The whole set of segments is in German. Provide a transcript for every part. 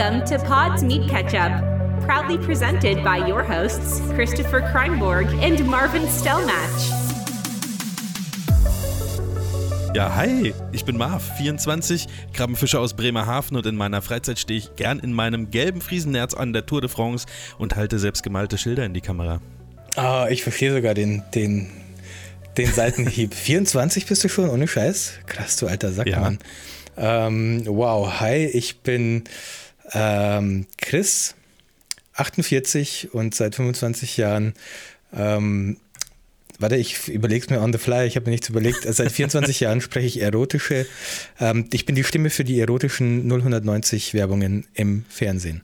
Welcome to Pod's Meat Ketchup, proudly presented by your hosts, Christopher Kreinborg and Marvin Stellmatch. Ja, hi, ich bin Marv, 24, Krabbenfischer aus Bremerhaven und in meiner Freizeit stehe ich gern in meinem gelben Friesennerz an der Tour de France und halte selbstgemalte Schilder in die Kamera. Ah, ich verstehe sogar den, den, den Seitenhieb. 24 bist du schon, ohne Scheiß? Krass, du alter Sackmann. Ja. Ähm, wow, hi, ich bin ähm, Chris, 48 und seit 25 Jahren ähm, Warte, ich überlege es mir on the fly. Ich habe mir nichts überlegt. Also seit 24 Jahren spreche ich erotische. Ähm, ich bin die Stimme für die erotischen 090 Werbungen im Fernsehen.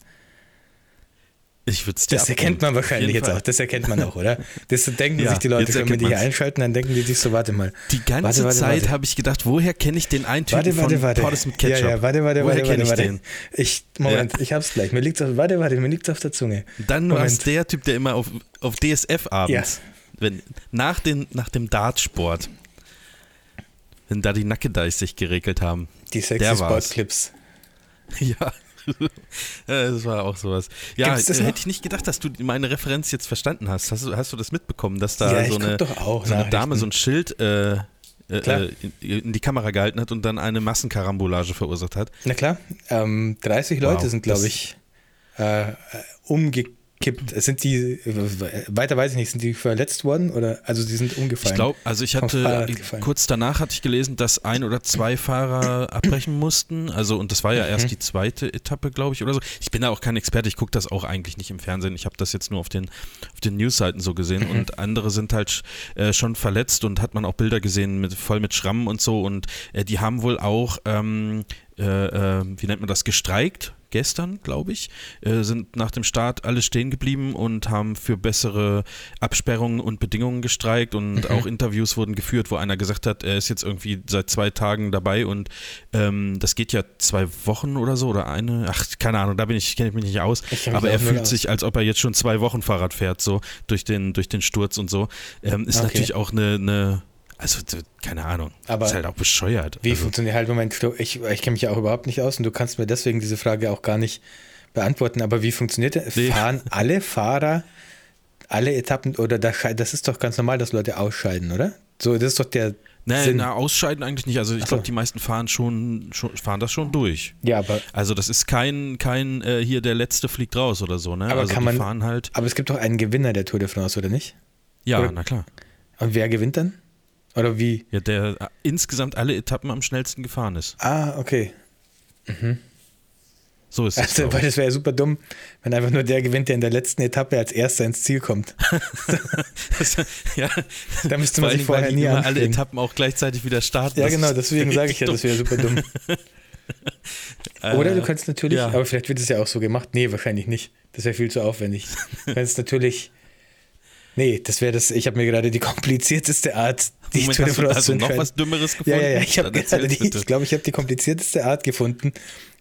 Ich würde Das erkennt man wahrscheinlich jetzt Fall. auch. Das erkennt man auch, oder? Das denken ja, sich die Leute wenn die hier einschalten, dann denken die sich so, warte mal. Die ganze warte, warte, Zeit habe ich gedacht, woher kenne ich den einen Typen warte, warte, von warte. Portis mit Ketchup? Ja, ja, warte, warte, woher warte, warte, ich warte. Den? Ich, Moment, ja. ich hab's gleich. Mir liegt's auf, warte, warte, mir liegt's auf der Zunge. Dann war es der Typ, der immer auf, auf DSF abends, ja. wenn, nach, den, nach dem Dartsport, wenn da die Nackedeis sich geregelt haben. Die sexy Sportclips. Ja, das war auch sowas. Ja, äh, hätte ich nicht gedacht, dass du meine Referenz jetzt verstanden hast. Hast du, hast du das mitbekommen, dass da ja, so, eine, so eine Dame so ein Schild äh, äh, in, in, die Kamera gehalten hat und dann eine Massenkarambolage verursacht hat? Na klar, ähm, 30 Leute wow, sind, glaube ich, äh, umgekehrt kippt. Sind die, weiter weiß ich nicht, sind die verletzt worden oder, also die sind umgefallen? Ich glaube, also ich hatte, kurz danach hatte ich gelesen, dass ein oder zwei Fahrer abbrechen mussten, also und das war ja mhm. erst die zweite Etappe, glaube ich, oder so. Ich bin da auch kein Experte, ich gucke das auch eigentlich nicht im Fernsehen, ich habe das jetzt nur auf den, auf den Newsseiten so gesehen mhm. und andere sind halt äh, schon verletzt und hat man auch Bilder gesehen, mit, voll mit Schrammen und so und äh, die haben wohl auch ähm, äh, äh wie nennt man das, gestreikt gestern, glaube ich, äh, sind nach dem Start alle stehen geblieben und haben für bessere Absperrungen und Bedingungen gestreikt und mhm. auch Interviews wurden geführt, wo einer gesagt hat, er ist jetzt irgendwie seit zwei Tagen dabei und ähm, das geht ja zwei Wochen oder so oder eine, ach, keine Ahnung, da bin ich, kenne ich mich nicht aus, aber er fühlt sich, als ob er jetzt schon zwei Wochen Fahrrad fährt, so durch den, durch den Sturz und so. Ähm, ist okay. natürlich auch eine, eine also, keine Ahnung. Aber ist halt auch bescheuert. Wie also. funktioniert halt, Moment, ich, ich kenne mich ja auch überhaupt nicht aus und du kannst mir deswegen diese Frage auch gar nicht beantworten. Aber wie funktioniert das? Nee. Fahren alle Fahrer alle Etappen oder das, das ist doch ganz normal, dass Leute ausscheiden, oder? So, das ist doch der. Nee, Sinn. na, ausscheiden eigentlich nicht. Also ich glaube, die meisten fahren schon, schon, fahren das schon durch. Ja, aber. Also das ist kein, kein äh, hier der letzte fliegt raus oder so, ne? Aber also kann man, fahren halt. Aber es gibt doch einen Gewinner der Tour de France, oder nicht? Ja, oder? na klar. Und wer gewinnt dann? Oder wie? Ja, der äh, insgesamt alle Etappen am schnellsten gefahren ist. Ah, okay. Mhm. So ist es. Also, weil das wäre ja super dumm, wenn einfach nur der gewinnt, der in der letzten Etappe als erster ins Ziel kommt. das, ja, da müsste man sich vorher nie immer alle Etappen auch gleichzeitig wieder starten. Ja, genau, deswegen sage ich ja, das wäre super dumm. Oder du kannst natürlich, ja. aber vielleicht wird es ja auch so gemacht. Nee, wahrscheinlich nicht. Das wäre viel zu aufwendig. Du kannst natürlich Nee, das wäre das, ich habe mir gerade die komplizierteste Art, die Moment, Tour de France also noch was Dümmeres gefunden? Ja, ja, ja, ich, die, ich glaube, ich habe die komplizierteste Art gefunden,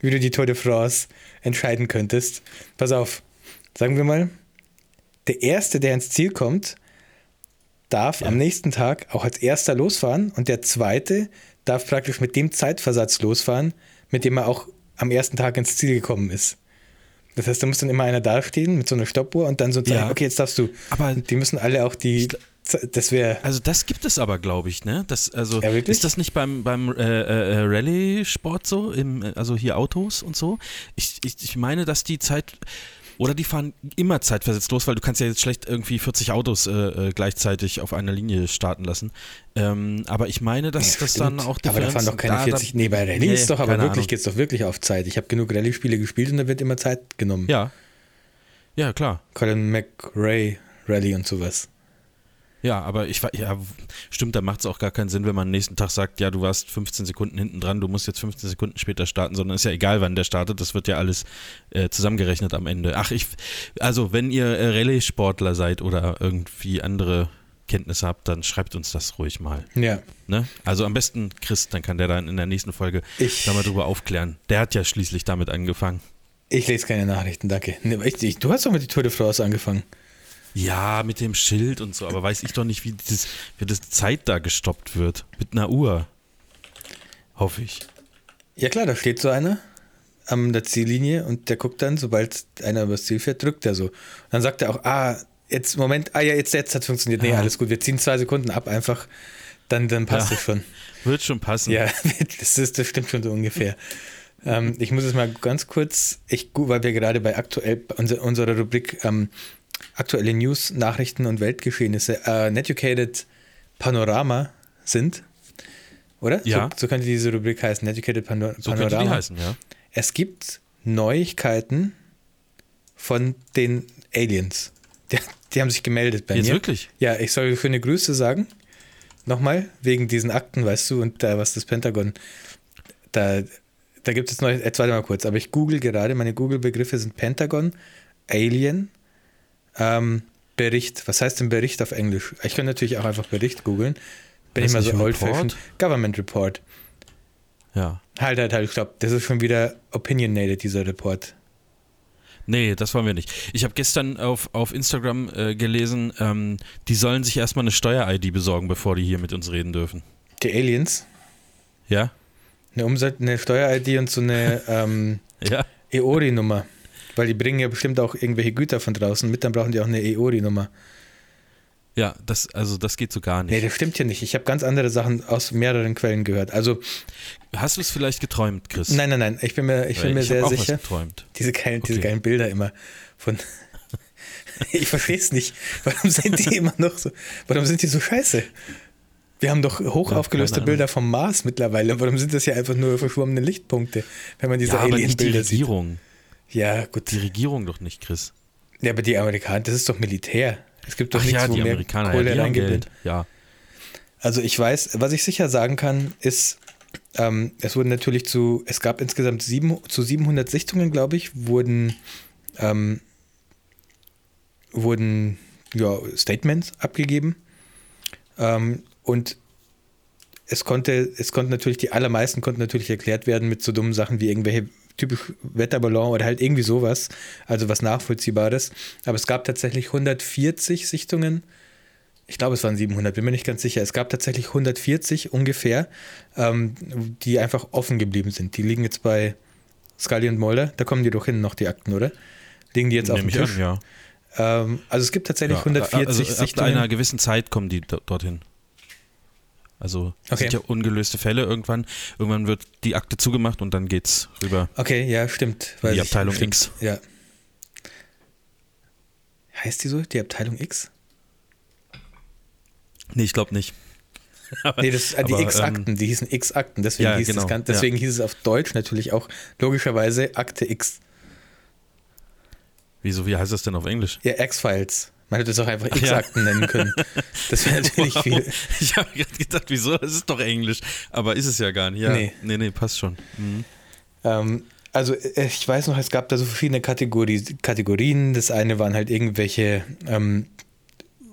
wie du die Tour de France entscheiden könntest. Pass auf, sagen wir mal, der Erste, der ins Ziel kommt, darf ja. am nächsten Tag auch als Erster losfahren und der Zweite darf praktisch mit dem Zeitversatz losfahren, mit dem er auch am ersten Tag ins Ziel gekommen ist. Das heißt, da muss dann immer einer dastehen mit so einer Stoppuhr und dann so sagen, ja. okay, jetzt darfst du. Aber die müssen alle auch die. Das wäre. Also das gibt es aber, glaube ich, ne? Das, also ja, ist das nicht beim, beim äh, äh, Rallye-Sport so? Im, also hier Autos und so? Ich, ich, ich meine, dass die Zeit. Oder die fahren immer zeitversetzt los, weil du kannst ja jetzt schlecht irgendwie 40 Autos äh, äh, gleichzeitig auf einer Linie starten lassen. Ähm, aber ich meine, dass ja, das dann auch Aber da fahren doch keine da, 40. Da, nee, bei Rallye nee, ist doch aber wirklich, geht es doch wirklich auf Zeit. Ich habe genug Rallye-Spiele gespielt und da wird immer Zeit genommen. Ja. Ja, klar. Colin McRae Rallye und sowas. Ja, aber ich war, ja, stimmt, da macht es auch gar keinen Sinn, wenn man am nächsten Tag sagt, ja, du warst 15 Sekunden hinten dran, du musst jetzt 15 Sekunden später starten, sondern ist ja egal, wann der startet, das wird ja alles äh, zusammengerechnet am Ende. Ach, ich, also wenn ihr äh, Rallye-Sportler seid oder irgendwie andere Kenntnisse habt, dann schreibt uns das ruhig mal. Ja. Ne? Also am besten Chris, dann kann der dann in der nächsten Folge ich, da mal drüber aufklären. Der hat ja schließlich damit angefangen. Ich lese keine Nachrichten, danke. Du hast doch mit die Tour de France angefangen. Ja, mit dem Schild und so, aber weiß ich doch nicht, wie, dieses, wie das Zeit da gestoppt wird. Mit einer Uhr. Hoffe ich. Ja klar, da steht so eine. an der Ziellinie und der guckt dann, sobald einer übers Ziel fährt, drückt er so. Und dann sagt er auch, ah, jetzt, Moment, ah ja, jetzt, jetzt hat es funktioniert. Nee, ja. alles gut, wir ziehen zwei Sekunden ab einfach, dann, dann passt es ja. schon. Wird schon passen. Ja, das, ist, das stimmt schon so ungefähr. ähm, ich muss es mal ganz kurz, ich, weil wir gerade bei aktuell, unser, unserer Rubrik ähm, aktuelle News, Nachrichten und Weltgeschehnisse, uh, Educated Panorama sind, oder? Ja. So, so könnte diese Rubrik heißen, Educated Pano so Panorama. So könnte die heißen, ja. Es gibt Neuigkeiten von den Aliens. Die, die haben sich gemeldet bei Jetzt mir. wirklich? Ja, ich soll schöne Grüße sagen. Nochmal, wegen diesen Akten, weißt du, und da, was das Pentagon, da, da gibt es neu, jetzt warte mal kurz, aber ich google gerade, meine Google-Begriffe sind Pentagon, Alien, ähm, Bericht. Was heißt denn Bericht auf Englisch? Ich kann natürlich auch einfach Bericht googeln. Bin ich mal so old-fashioned. Government Report. Ja. Halt, halt, halt, stopp. Das ist schon wieder opinionated, dieser Report. Nee, das wollen wir nicht. Ich habe gestern auf, auf Instagram äh, gelesen, ähm, die sollen sich erstmal eine Steuer-ID besorgen, bevor die hier mit uns reden dürfen. Die Aliens? Ja. Eine, eine Steuer-ID und so eine ähm, ja. EORI-Nummer. Weil die bringen ja bestimmt auch irgendwelche Güter von draußen mit, dann brauchen die auch eine EORI-Nummer. Ja, das, also das geht so gar nicht. Nee, das stimmt ja nicht. Ich habe ganz andere Sachen aus mehreren Quellen gehört. Also Hast du es vielleicht geträumt, Chris? Nein, nein, nein. Ich bin mir, ich bin mir ich sehr auch sicher. Was geträumt. Diese geilen, okay. diese geilen Bilder immer von. ich verstehe es nicht. Warum sind die immer noch so? Warum sind die so scheiße? Wir haben doch hochaufgelöste ja, Bilder vom Mars mittlerweile. Warum sind das hier einfach nur verschwommene Lichtpunkte, wenn man diese ja, Alien-Bilder sieht? Die Regierung. Ja, gut. Die Regierung doch nicht, Chris. Ja, aber die Amerikaner, das ist doch Militär. Es gibt doch Ach nichts, ja, wo die mehr Amerikaner, Kohle ja, reingeht. Ja. Also ich weiß, was ich sicher sagen kann, ist, ähm, es wurden natürlich zu, es gab insgesamt sieben, zu 700 Sichtungen, glaube ich, wurden, ähm, wurden ja, Statements abgegeben. Ähm, und es konnte, es konnten natürlich, die allermeisten konnten natürlich erklärt werden mit so dummen Sachen wie irgendwelche typisch Wetterballon oder halt irgendwie sowas, also was Nachvollziehbares. Aber es gab tatsächlich 140 Sichtungen. Ich glaube, es waren 700, bin mir nicht ganz sicher. Es gab tatsächlich 140 ungefähr, ähm, die einfach offen geblieben sind. Die liegen jetzt bei Scully und Mulder. Da kommen die doch hin, noch die Akten, oder? Liegen die jetzt Nehm auf dem Tisch? An, ja. Ähm, also es gibt tatsächlich ja, 140 also Sichtungen. Ab einer gewissen Zeit kommen die dorthin. Also es okay. sind ja ungelöste Fälle irgendwann. Irgendwann wird die Akte zugemacht und dann geht's rüber. Okay, ja, stimmt. die Abteilung stimmt, X. Ja. Heißt die so, die Abteilung X? Nee, ich glaube nicht. aber, nee, das, die X-Akten, ähm, die hießen X-Akten, deswegen, ja, hieß, genau, das, deswegen ja. hieß es auf Deutsch natürlich auch logischerweise Akte X. Wieso, wie heißt das denn auf Englisch? Ja, X-Files. Man hätte es auch einfach X-Akten ja. nennen können. Das wäre natürlich wow. viel. Ich habe gerade gedacht, wieso? Das ist doch Englisch. Aber ist es ja gar nicht. Ja. Nee, nee, nee passt schon. Mhm. Ähm, also äh, ich weiß noch, es gab da so verschiedene Kategorie, Kategorien. Das eine waren halt irgendwelche ähm,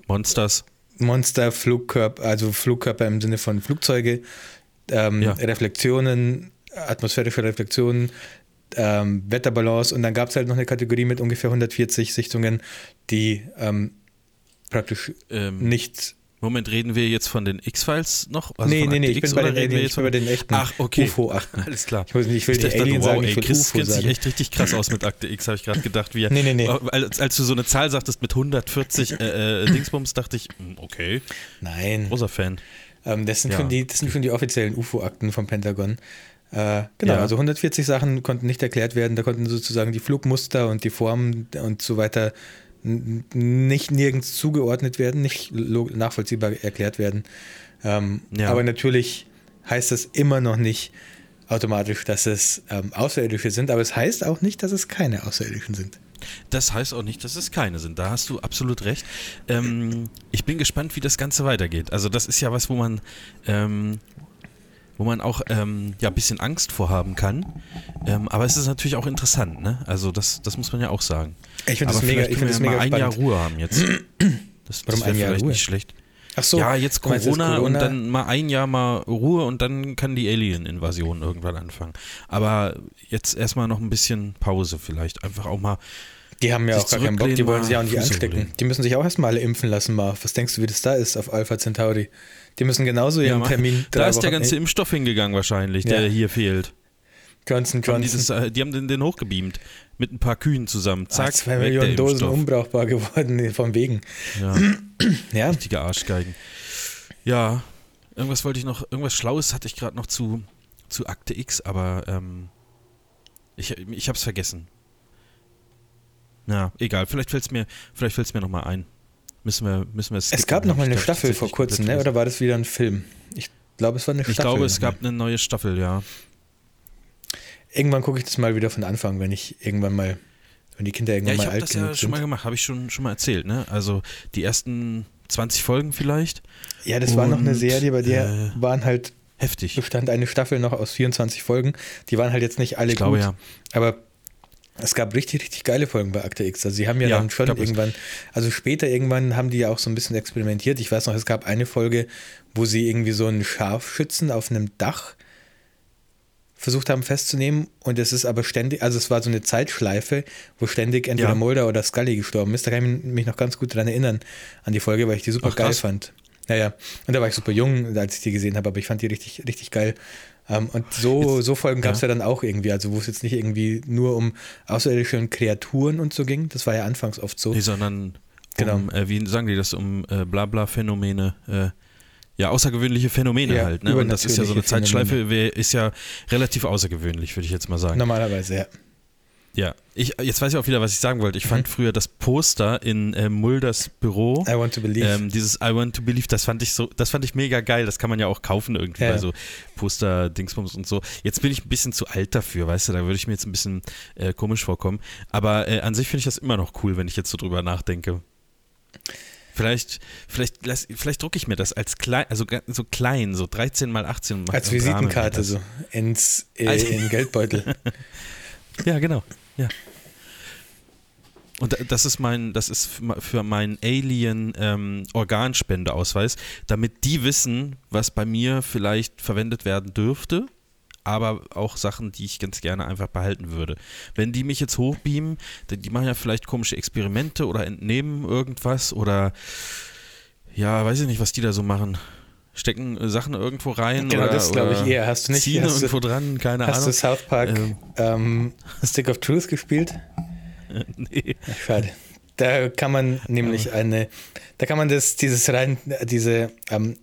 Monsters. Monster, Flugkörper, also Flugkörper im Sinne von Flugzeuge, ähm, ja. Reflexionen, atmosphärische Reflexionen, ähm, Wetterbalance und dann gab es halt noch eine Kategorie mit ungefähr 140 Sichtungen, die ähm, praktisch ähm, nicht. Moment, reden wir jetzt von den X-Files noch? Also nee, nee, nee, ich bin bei, den, reden wir jetzt bei den echten Ach, okay. UFO-Akten. Alles klar. Ich, muss nicht, ich will ich nicht Alien wow, sagen, ey, ich will Chris UFO kennt sagen. sich echt richtig krass aus mit Akte X, habe ich gerade gedacht. Wie, nee, nee, nee. Als, als, du so eine Zahl sagtest mit 140 äh, äh, Dingsbums, dachte ich, hm, okay. Nein. Großer Fan. Ähm, das, sind ja. schon die, das sind schon die offiziellen UFO-Akten vom Pentagon. Äh, genau, ja. also 140 Sachen konnten nicht erklärt werden. Da konnten sozusagen die Flugmuster und die Formen und so weiter nicht nirgends zugeordnet werden, nicht nachvollziehbar erklärt werden. Ähm, ja. Aber natürlich heißt das immer noch nicht automatisch, dass es ähm, Außerirdische sind, aber es heißt auch nicht, dass es keine Außerirdischen sind. Das heißt auch nicht, dass es keine sind. Da hast du absolut recht. Ähm, ich bin gespannt, wie das Ganze weitergeht. Also das ist ja was, wo man, ähm, wo man auch ähm, ja, ein bisschen Angst vorhaben kann. Ähm, aber es ist natürlich auch interessant, ne? Also das, das muss man ja auch sagen. Ich finde das mega, ich find das mega mal spannend. ein Jahr Ruhe haben jetzt. Das, das wäre vielleicht Ruhe? nicht schlecht. Ach so. Ja, jetzt Corona, jetzt Corona, und dann mal ein Jahr mal Ruhe und dann kann die Alien-Invasion irgendwann anfangen. Aber jetzt erstmal noch ein bisschen Pause vielleicht. Einfach auch mal. Die haben ja auch gar keinen Bock, die wollen sich auch nicht anstecken. Die müssen sich auch erstmal alle impfen lassen, Marv. Was denkst du, wie das da ist auf Alpha Centauri? Die müssen genauso ihren ja, Termin. Da ist der ganze Impfstoff hingegangen wahrscheinlich, der ja. hier fehlt. Johnson Johnson. Die, das, äh, die, haben den, den, hochgebeamt mit ein paar Kühen zusammen. Zack, Ach, zwei Millionen Dosen unbrauchbar geworden vom Wegen. Ja. ja. Richtige Arschgeigen. Ja, irgendwas wollte ich noch, irgendwas Schlaues hatte ich gerade noch zu, zu Akte X, aber ähm, ich, ich habe es vergessen. Na, egal, vielleicht fällt es mir, vielleicht fällt's mir nochmal ein. Müssen wir, müssen wir Es gab nochmal eine Staffel vor kurzem, ne? oder war das wieder ein Film? Ich glaube, es war eine Staffel. Ich glaube, es gab eine neue Staffel, ja. Irgendwann gucke ich das mal wieder von Anfang, wenn ich irgendwann mal, wenn die Kinder irgendwann ja, mal alt sind. Ich habe das ja schon mal gemacht, habe ich schon, schon mal erzählt, ne? Also die ersten 20 Folgen vielleicht. Ja, das Und, war noch eine Serie, bei der äh, waren halt heftig. Bestand eine Staffel noch aus 24 Folgen. Die waren halt jetzt nicht alle ich glaube, gut. Ja. Aber es gab richtig, richtig geile Folgen bei Akte X. Also sie haben ja, ja dann schon irgendwann, also später irgendwann haben die ja auch so ein bisschen experimentiert. Ich weiß noch, es gab eine Folge, wo sie irgendwie so einen Scharfschützen auf einem Dach versucht haben festzunehmen und es ist aber ständig, also es war so eine Zeitschleife, wo ständig entweder ja. Mulder oder Scully gestorben ist. Da kann ich mich noch ganz gut dran erinnern an die Folge, weil ich die super Ach, geil fand. Naja, und da war ich super jung, als ich die gesehen habe, aber ich fand die richtig, richtig geil. Ähm, und so, so Folgen gab es ja. ja. dann auch irgendwie, also wo es jetzt nicht irgendwie nur um außerirdische Kreaturen und so ging, das war ja anfangs oft so. Nee, sondern genau. um, äh, wie sagen die das, um äh, Blabla-Phänomene, äh, ja, außergewöhnliche Phänomene ja, halt. Ne? Und das ist ja so eine Zeitschleife, ist ja relativ außergewöhnlich, würde ich jetzt mal sagen. Normalerweise, ja. Ja, ich, jetzt weiß ich auch wieder, was ich sagen wollte. Ich mhm. fand früher das Poster in äh, Mulders Büro. I want to believe. Ähm, dieses I want to believe, das fand ich so, das fand ich mega geil. Das kann man ja auch kaufen irgendwie ja. bei so Poster, Dingsbums und so. Jetzt bin ich ein bisschen zu alt dafür, weißt du, da würde ich mir jetzt ein bisschen äh, komisch vorkommen. Aber äh, an sich finde ich das immer noch cool, wenn ich jetzt so drüber nachdenke. Vielleicht, vielleicht, vielleicht drucke ich mir das als klein, also so klein, so 13 mal 18 mal. Als Visitenkarte so ins äh, also, in Geldbeutel. ja, genau. Ja. Und das ist mein, das ist für meinen Alien ähm, Organspendeausweis, damit die wissen, was bei mir vielleicht verwendet werden dürfte aber auch Sachen, die ich ganz gerne einfach behalten würde. Wenn die mich jetzt hochbeamen, die machen ja vielleicht komische Experimente oder entnehmen irgendwas oder ja, weiß ich nicht, was die da so machen. Stecken äh, Sachen irgendwo rein genau, oder, das glaube ich eher. Hast du nicht ziehen hast irgendwo du, dran, keine hast Ahnung. Hast du South Park ähm, ähm, Stick of Truth gespielt? nee. schade. Da kann man nämlich eine, da kann man das, dieses rein, diese ähm,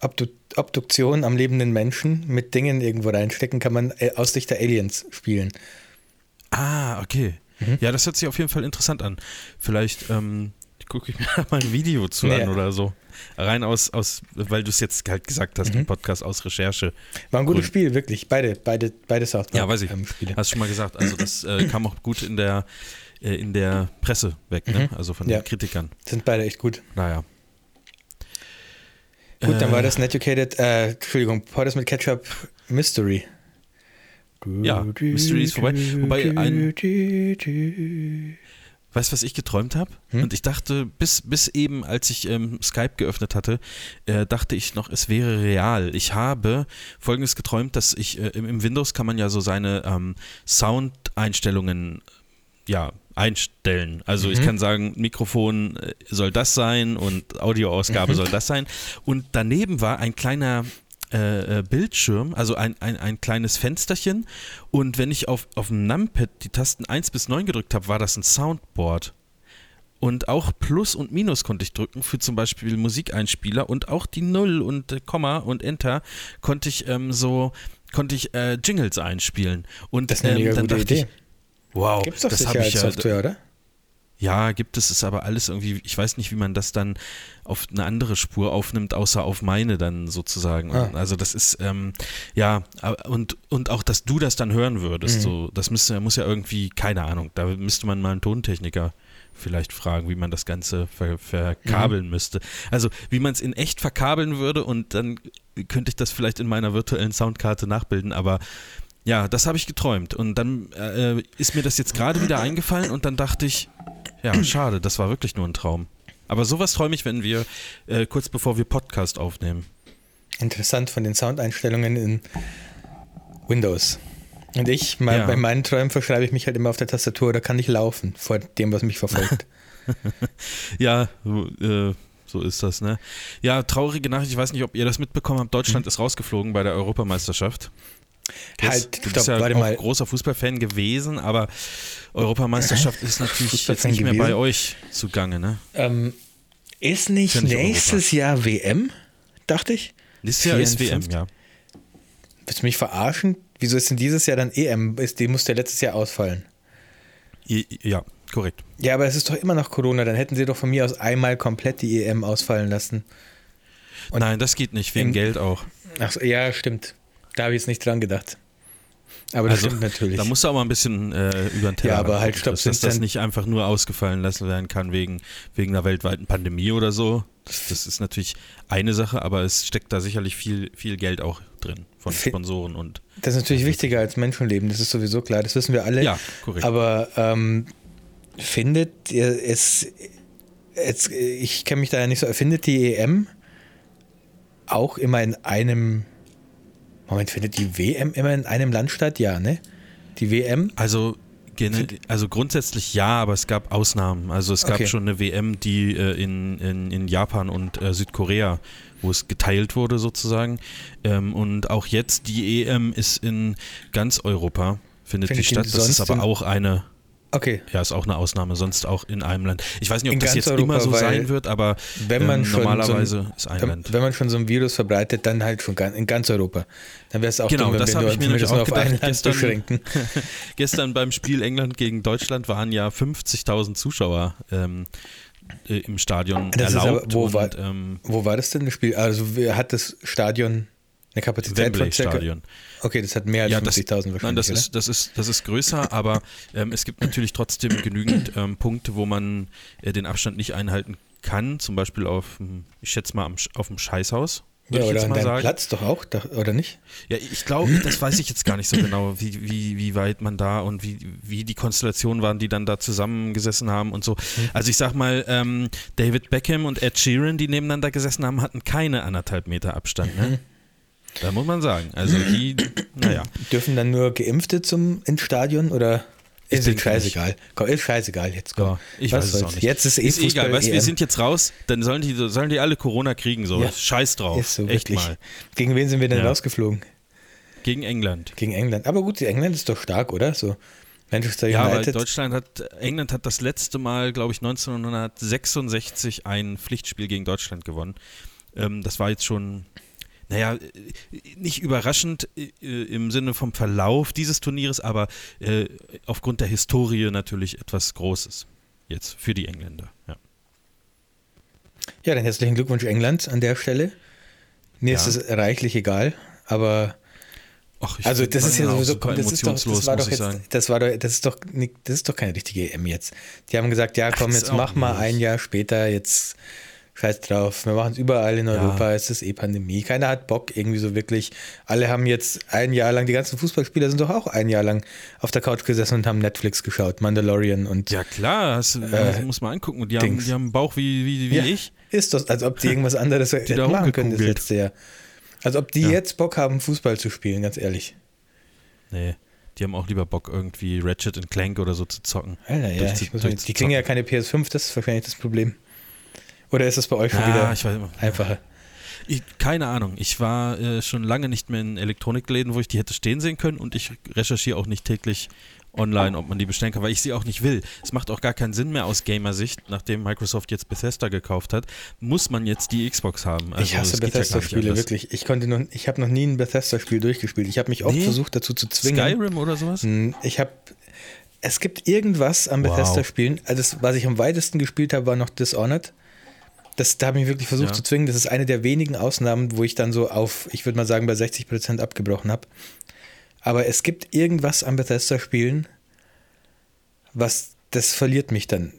Obdu Obduktion am lebenden Menschen mit Dingen irgendwo reinstecken, kann man äh, aus Sicht der Aliens spielen. Ah, okay. Mhm. Ja, das hört sich auf jeden Fall interessant an. Vielleicht ähm, gucke ich mir mal ein Video zu nee. an oder so. Rein aus, aus weil du es jetzt halt gesagt hast, mhm. im Podcast aus Recherche. War ein gutes. Spiel, wirklich. Beide, beide, beide South Ja, weiß ich. Ähm, Spiele. Hast du schon mal gesagt. Also das äh, kam auch gut in der äh, in der Presse weg, ne? Mhm. also von ja. den Kritikern. Sind beide echt gut. Naja. Gut, dann war das ein Educated, äh, Entschuldigung, Porters mit Ketchup Mystery. Ja, Mystery ist vorbei. Wobei ein. Weißt du, was ich geträumt habe? Hm? Und ich dachte, bis, bis eben, als ich ähm, Skype geöffnet hatte, äh, dachte ich noch, es wäre real. Ich habe folgendes geträumt, dass ich äh, im, im, Windows kann man ja so seine ähm, Soundeinstellungen ja, einstellen. Also mhm. ich kann sagen, Mikrofon äh, soll das sein und Audioausgabe mhm. soll das sein. Und daneben war ein kleiner äh, äh, Bildschirm, also ein, ein, ein kleines Fensterchen. Und wenn ich auf, auf dem Numpad die Tasten 1 bis 9 gedrückt habe, war das ein Soundboard. Und auch Plus und Minus konnte ich drücken für zum Beispiel Musikeinspieler und auch die Null und äh, Komma und Enter konnte ich ähm, so konnte ich äh, Jingles einspielen. Und das ist eine ähm, dann dachte Idee. ich, Wow. Gibt es doch das Sicherheitssoftware, ja, oder? Ja, gibt es, ist aber alles irgendwie, ich weiß nicht, wie man das dann auf eine andere Spur aufnimmt, außer auf meine dann sozusagen. Ah. Also das ist, ähm, ja, und, und auch, dass du das dann hören würdest, mhm. so, das müsste, muss ja irgendwie, keine Ahnung, da müsste man mal einen Tontechniker vielleicht fragen, wie man das Ganze ver verkabeln mhm. müsste. Also wie man es in echt verkabeln würde und dann könnte ich das vielleicht in meiner virtuellen Soundkarte nachbilden, aber ja, das habe ich geträumt. Und dann äh, ist mir das jetzt gerade wieder eingefallen und dann dachte ich, ja, schade, das war wirklich nur ein Traum. Aber sowas träume ich, wenn wir äh, kurz bevor wir Podcast aufnehmen. Interessant von den Soundeinstellungen in Windows. Und ich, mein, ja. bei meinen Träumen verschreibe ich mich halt immer auf der Tastatur oder kann nicht laufen vor dem, was mich verfolgt. ja, äh, so ist das, ne? Ja, traurige Nachricht, ich weiß nicht, ob ihr das mitbekommen habt. Deutschland mhm. ist rausgeflogen bei der Europameisterschaft. Yes, halt, du bist stopp, ja auch mal. großer Fußballfan gewesen, aber Europameisterschaft ist natürlich jetzt nicht mehr bei euch zugange, ne? Ähm, ist nicht, nicht nächstes Europa. Jahr WM, dachte ich? Nächstes Jahr ist WM, ja. Willst du mich verarschen? Wieso ist denn dieses Jahr dann EM? Die musste ja letztes Jahr ausfallen. Ja, korrekt. Ja, aber es ist doch immer noch Corona. Dann hätten sie doch von mir aus einmal komplett die EM ausfallen lassen. Und Nein, das geht nicht, wegen Geld auch. Ach ja, stimmt. Da habe ich jetzt nicht dran gedacht. Aber das also, stimmt natürlich. Da musst du auch mal ein bisschen äh, über den Teller Ja, aber halt, stopp. Dass das nicht einfach nur ausgefallen lassen werden kann wegen, wegen einer weltweiten Pandemie oder so. Das, das, ist natürlich eine Sache, aber es steckt da sicherlich viel, viel Geld auch drin von Sponsoren und. Das ist natürlich wichtiger als Menschenleben, das ist sowieso klar, das wissen wir alle. Ja, korrekt. Aber ähm, findet ihr es, jetzt, ich kenne mich da ja nicht so, findet die EM auch immer in einem Moment, findet die WM immer in einem Land statt? Ja, ne? Die WM? Also, also grundsätzlich ja, aber es gab Ausnahmen. Also es gab okay. schon eine WM, die äh, in, in, in Japan und äh, Südkorea, wo es geteilt wurde sozusagen. Ähm, und auch jetzt die EM ist in ganz Europa, findet, findet die statt. Das ist aber auch eine Okay. Ja, ist auch eine Ausnahme, sonst auch in einem Land. Ich weiß nicht, ob in das jetzt Europa, immer so sein wird, aber wenn man ähm, normalerweise so ein, ist ein Land. Wenn man schon so ein Virus verbreitet, dann halt schon in ganz Europa. Dann wäre es auch genau, dumm, wenn das wir nur, ich mir das nur auf gedacht, gestern, beschränken. gestern beim Spiel England gegen Deutschland waren ja 50.000 Zuschauer ähm, äh, im Stadion das erlaubt. Aber, wo, und, war, ähm, wo war das denn das Spiel? Also hat das Stadion eine Kapazität Wembley von circa, Stadion. Okay, das hat mehr als ja, 50.000 wahrscheinlich. Nein, das ist, das, ist, das ist größer, aber ähm, es gibt natürlich trotzdem genügend ähm, Punkte, wo man äh, den Abstand nicht einhalten kann. Zum Beispiel auf, ich schätze mal, auf dem Scheißhaus. Ja, oder an deinem sagen. Platz doch auch, oder nicht? Ja, ich glaube, das weiß ich jetzt gar nicht so genau, wie, wie, wie weit man da und wie, wie die Konstellationen waren, die dann da zusammengesessen haben und so. Mhm. Also ich sag mal, ähm, David Beckham und Ed Sheeran, die nebeneinander gesessen haben, hatten keine anderthalb Meter Abstand. Ne? Da muss man sagen. Also die, naja. Dürfen dann nur Geimpfte zum ins Stadion oder ist es scheißegal? Komm, ist scheißegal jetzt. Komm. Ja, ich Was weiß es auch nicht. Jetzt ist, eh ist egal. Weißt, wir sind jetzt raus, dann sollen die, sollen die alle Corona kriegen. So. Ja. Scheiß drauf. Ist so, Echt wirklich. mal. Gegen wen sind wir denn ja. rausgeflogen? Gegen England. Gegen England. Aber gut, England ist doch stark, oder? So. Manchester United. Ja, weil Deutschland hat, England hat das letzte Mal, glaube ich, 1966 ein Pflichtspiel gegen Deutschland gewonnen. Ähm, das war jetzt schon naja, nicht überraschend äh, im Sinne vom Verlauf dieses Turnieres, aber äh, aufgrund der Historie natürlich etwas Großes jetzt für die Engländer. Ja, ja dann herzlichen Glückwunsch England an der Stelle. Mir ja. ist es reichlich egal, aber Ach, also das ist ja sowieso das ist doch, das war doch jetzt, das war doch, das ist doch das ist doch keine richtige EM jetzt. Die haben gesagt, ja komm, jetzt mach mal ein Jahr später, jetzt Scheiß drauf, wir machen es überall in Europa, ja. es ist eh Pandemie. Keiner hat Bock irgendwie so wirklich. Alle haben jetzt ein Jahr lang, die ganzen Fußballspieler sind doch auch ein Jahr lang auf der Couch gesessen und haben Netflix geschaut, Mandalorian und. Ja, klar, das, äh, muss man angucken. Die haben, die haben einen Bauch wie, wie, wie ja, ich. Ist das, als ob die irgendwas anderes die machen können das letzte Jahr. Als ob die ja. jetzt Bock haben, Fußball zu spielen, ganz ehrlich. Nee. Die haben auch lieber Bock, irgendwie Ratchet Clank oder so zu zocken. Alter, ja, durch, durch, die kriegen ja keine PS5, das ist wahrscheinlich das Problem. Oder ist es bei euch schon ja, wieder ich weiß, einfacher? Ich, keine Ahnung. Ich war äh, schon lange nicht mehr in Elektronikläden, wo ich die hätte stehen sehen können und ich recherchiere auch nicht täglich online, ob man die bestellen kann, weil ich sie auch nicht will. Es macht auch gar keinen Sinn mehr aus Gamer-Sicht, nachdem Microsoft jetzt Bethesda gekauft hat, muss man jetzt die Xbox haben. Also, ich hasse Bethesda-Spiele, ja wirklich. Ich konnte noch, ich habe noch nie ein Bethesda-Spiel durchgespielt. Ich habe mich oft nee. versucht dazu zu zwingen. Skyrim oder sowas? Hm, ich habe es gibt irgendwas an Bethesda-Spielen. Also, das, was ich am weitesten gespielt habe, war noch Dishonored. Das, da habe ich mich wirklich versucht ja. zu zwingen. Das ist eine der wenigen Ausnahmen, wo ich dann so auf, ich würde mal sagen, bei 60 Prozent abgebrochen habe. Aber es gibt irgendwas an Bethesda-Spielen, was, das verliert mich dann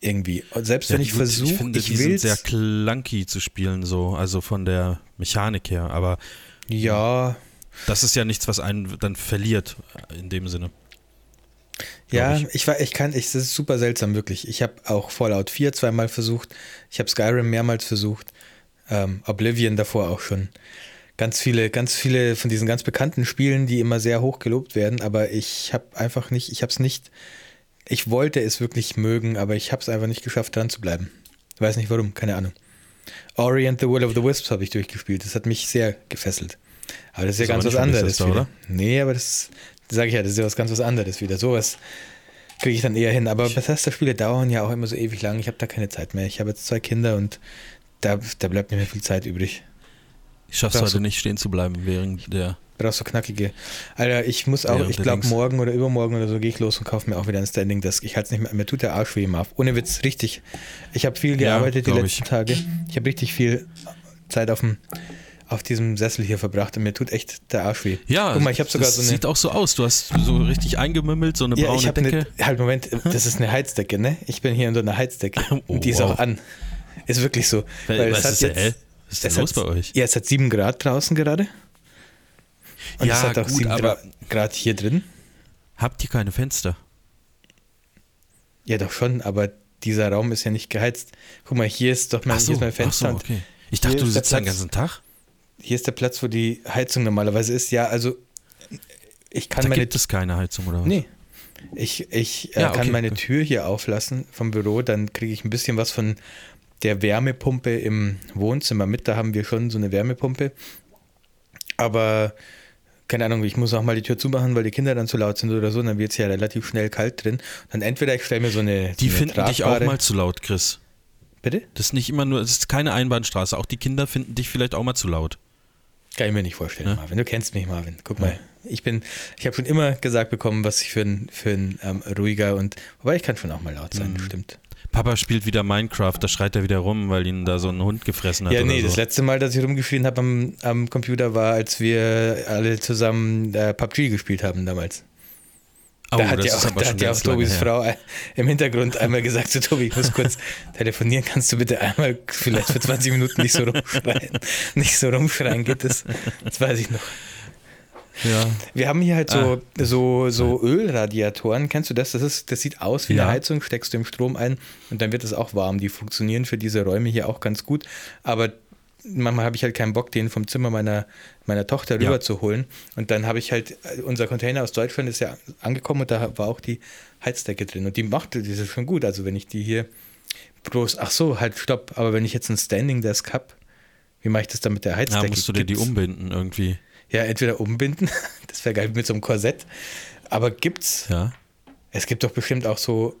irgendwie. Und selbst ja, wenn ich versuche, ich, finde, ich sind sehr clunky zu spielen, so, also von der Mechanik her, aber. Ja. Das ist ja nichts, was einen dann verliert, in dem Sinne. Ja, ich. ich. war, ich kann, ich, das ist super seltsam, wirklich. Ich habe auch Fallout 4 zweimal versucht. Ich habe Skyrim mehrmals versucht. Ähm, Oblivion davor auch schon. Ganz viele, ganz viele von diesen ganz bekannten Spielen, die immer sehr hoch gelobt werden, aber ich habe einfach nicht, ich habe es nicht, ich wollte es wirklich mögen, aber ich habe es einfach nicht geschafft, dran zu bleiben. Ich weiß nicht warum, keine Ahnung. Ori and the Will of the Wisps habe ich durchgespielt. Das hat mich sehr gefesselt. Aber das ist ja ganz was anderes, da, oder? Nee, aber das sage ich ja, das ist ja was ganz was anderes wieder. Sowas kriege ich dann eher hin. Aber Bethesda-Spiele dauern ja auch immer so ewig lang. Ich habe da keine Zeit mehr. Ich habe jetzt zwei Kinder und da, da bleibt nicht mehr viel Zeit übrig. Ich schaffe es heute nicht stehen zu bleiben während der. Brauchst du knackige. Alter, ich muss auch, ich glaube morgen oder übermorgen oder so gehe ich los und kaufe mir auch wieder ein Standing Desk. Ich halte es nicht mehr, mir tut der Arsch weh, Marv. Ohne Witz, richtig. Ich habe viel gearbeitet ja, die letzten ich. Tage. Ich habe richtig viel Zeit auf dem auf diesem Sessel hier verbracht und mir tut echt der Arsch weh. Ja, Guck mal, ich habe sogar so eine, sieht auch so aus. Du hast so richtig eingemümmelt, so eine ja, braune ich Decke. Eine, halt, Moment, das ist eine Heizdecke, ne? Ich bin hier in so einer Heizdecke oh, und die ist auch an. Ist wirklich so. Weil, Was ist, jetzt, äh? Was ist denn los hat, bei euch? Ja, es hat 7 Grad draußen gerade. Und ja, es hat auch gut, 7 Grad hier drin. Habt ihr keine Fenster? Ja, doch schon, aber dieser Raum ist ja nicht geheizt. Guck mal, hier ist doch mein, so, hier ist mein Fenster. So, okay. Ich dachte, du sitzt den ganzen Tag. Hier ist der Platz, wo die Heizung normalerweise ist. Ja, also ich kann da meine. Gibt es keine Heizung oder was? Nee. Ich, ich äh, ja, kann meine. Tür hier auflassen vom Büro, dann kriege ich ein bisschen was von der Wärmepumpe im Wohnzimmer mit. Da haben wir schon so eine Wärmepumpe. Aber keine Ahnung, ich muss auch mal die Tür zumachen, weil die Kinder dann zu laut sind oder so, dann wird es ja relativ schnell kalt drin. Dann entweder ich stelle mir so eine. Die so eine finden dich auch mal zu laut, Chris. Bitte? Das ist nicht immer nur, es ist keine Einbahnstraße. Auch die Kinder finden dich vielleicht auch mal zu laut. Kann ich mir nicht vorstellen, ja? Marvin. Du kennst mich, Marvin. Guck ja. mal. Ich bin, ich habe schon immer gesagt bekommen, was ich für ein, für ein ähm, ruhiger und, wobei ich kann schon auch mal laut sein, mhm. stimmt. Papa spielt wieder Minecraft, da schreit er wieder rum, weil ihn da so ein Hund gefressen hat. Ja, nee, so. das letzte Mal, dass ich rumgeschrien habe am, am Computer, war, als wir alle zusammen äh, PUBG gespielt haben damals. Oh, da hat ja auch, da hat ja auch Tobis Frau im Hintergrund einmal gesagt zu Tobi, ich muss kurz telefonieren, kannst du bitte einmal vielleicht für 20 Minuten nicht so rumschreien, nicht so rumschreien, geht das? Das weiß ich noch. Ja. Wir haben hier halt so, ah. so, so Ölradiatoren. Kennst du das? Das, ist, das sieht aus wie ja. eine Heizung, steckst du im Strom ein und dann wird es auch warm. Die funktionieren für diese Räume hier auch ganz gut. Aber manchmal habe ich halt keinen Bock, den vom Zimmer meiner, meiner Tochter rüber ja. zu holen. Und dann habe ich halt, unser Container aus Deutschland ist ja angekommen und da war auch die Heizdecke drin. Und die machte, die ist schon gut. Also wenn ich die hier bloß, ach so, halt, stopp. Aber wenn ich jetzt ein Standing Desk habe, wie mache ich das dann mit der Heizdecke? Ja, musst du dir die umbinden irgendwie. Ja, entweder umbinden, das wäre geil mit so einem Korsett. Aber gibt's? Ja. Es gibt doch bestimmt auch so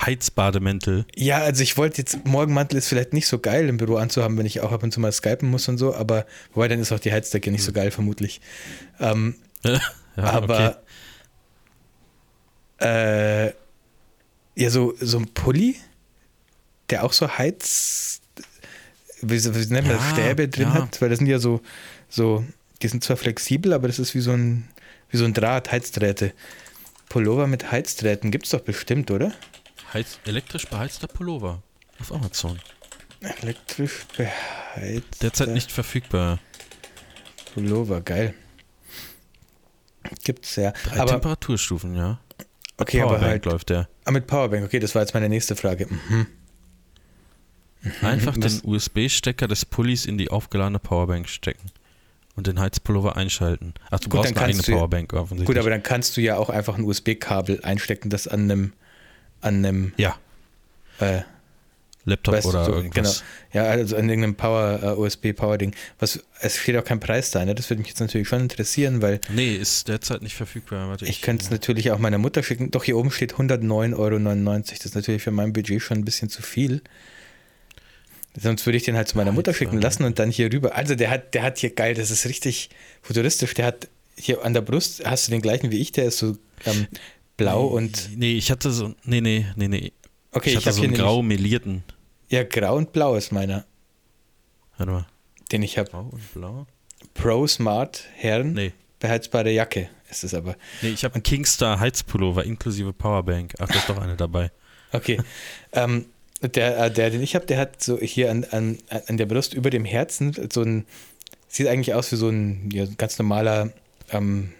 Heizbademäntel. Ja, also ich wollte jetzt, Morgenmantel ist vielleicht nicht so geil im Büro anzuhaben, wenn ich auch ab und zu mal skypen muss und so, aber wobei dann ist auch die Heizdecke nicht so geil, vermutlich. Ähm, ja, aber okay. äh, ja, so, so ein Pulli, der auch so Heiz, wie, wie nennt man ja, Stäbe drin ja. hat, weil das sind ja so, so, die sind zwar flexibel, aber das ist wie so ein, wie so ein Draht, Heizdrähte. Pullover mit Heizdrähten gibt es doch bestimmt, oder? Heiz elektrisch beheizter Pullover auf Amazon. Elektrisch beheizter. Derzeit nicht verfügbar. Pullover, geil. Gibt's ja. Drei aber, Temperaturstufen, ja. Okay, Powerbank aber halt, läuft der. Ah, mit Powerbank, okay, das war jetzt meine nächste Frage. Mhm. Mhm. Einfach Was? den USB-Stecker des Pullis in die aufgeladene Powerbank stecken und den Heizpullover einschalten. Ach, du gut, brauchst eine eigene Powerbank offensichtlich. Gut, aber dann kannst du ja auch einfach ein USB-Kabel einstecken, das an einem an einem ja. Äh, Laptop weißt, oder so, irgendwas. Genau. Ja, also an irgendeinem Power, uh, äh, USB-Power-Ding. Was, es steht auch kein Preis da, ne? Das würde mich jetzt natürlich schon interessieren, weil. Nee, ist derzeit nicht verfügbar. Warte, ich, ich könnte es ja. natürlich auch meiner Mutter schicken. Doch hier oben steht 109,99 Euro. Das ist natürlich für mein Budget schon ein bisschen zu viel. Sonst würde ich den halt zu meiner Mutter schicken lassen und dann hier rüber. Also der hat, der hat hier geil, das ist richtig futuristisch. Der hat hier an der Brust, hast du den gleichen wie ich, der ist so ähm, blau und. Nee, ich hatte so. Nee, nee, nee, nee. Okay, ich, ich hatte so einen grau melierten. Ja, grau und blau ist meiner. Warte mal. Den ich habe. Grau und blau? Pro Smart Herren. Nee. Beheizbare Jacke ist es aber. Nee, ich habe einen Kingstar Heizpullover inklusive Powerbank. Ach, da ist doch eine dabei. Okay. ähm, der, äh, der, den ich habe, der hat so hier an, an, an der Brust über dem Herzen so ein. Sieht eigentlich aus wie so ein ja, ganz normaler ähm,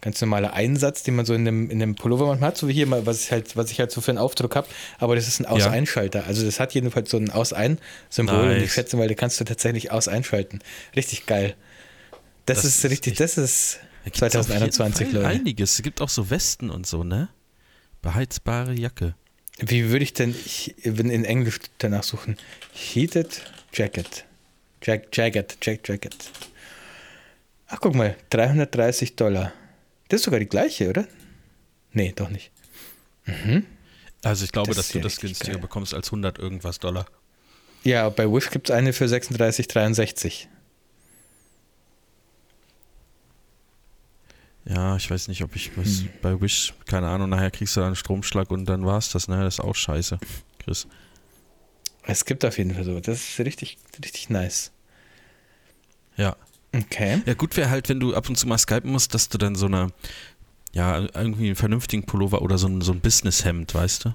ganz normaler Einsatz, den man so in einem, in einem Pullover manchmal hat, so wie hier mal, was ich halt, was ich halt so für einen Aufdruck habe, aber das ist ein Aus-Einschalter. Also das hat jedenfalls so ein Aus-Ein-Symbol nice. und ich schätze mal, da kannst du tatsächlich Aus-Einschalten. Richtig geil. Das, das ist richtig, das ist 2021, Leute. Einiges. Es gibt auch so Westen und so, ne? Beheizbare Jacke. Wie würde ich denn, ich in Englisch danach suchen. Heated Jacket. Jack, Jacket, Jack, Jacket. Ach, guck mal, 330 Dollar. Das ist sogar die gleiche, oder? Nee, doch nicht. Mhm. Also ich glaube, das dass du das günstiger geil. bekommst als 100 irgendwas Dollar. Ja, bei Wish gibt es eine für 36,63. Ja, ich weiß nicht, ob ich was hm. bei Wish, keine Ahnung, nachher kriegst du dann einen Stromschlag und dann war es das, ne? Das ist auch scheiße, Chris. Es gibt auf jeden Fall so. Das ist richtig, richtig nice. Ja. Okay. Ja, gut wäre halt, wenn du ab und zu mal skypen musst, dass du dann so eine, ja, irgendwie einen vernünftigen Pullover oder so ein, so ein Businesshemd, weißt du?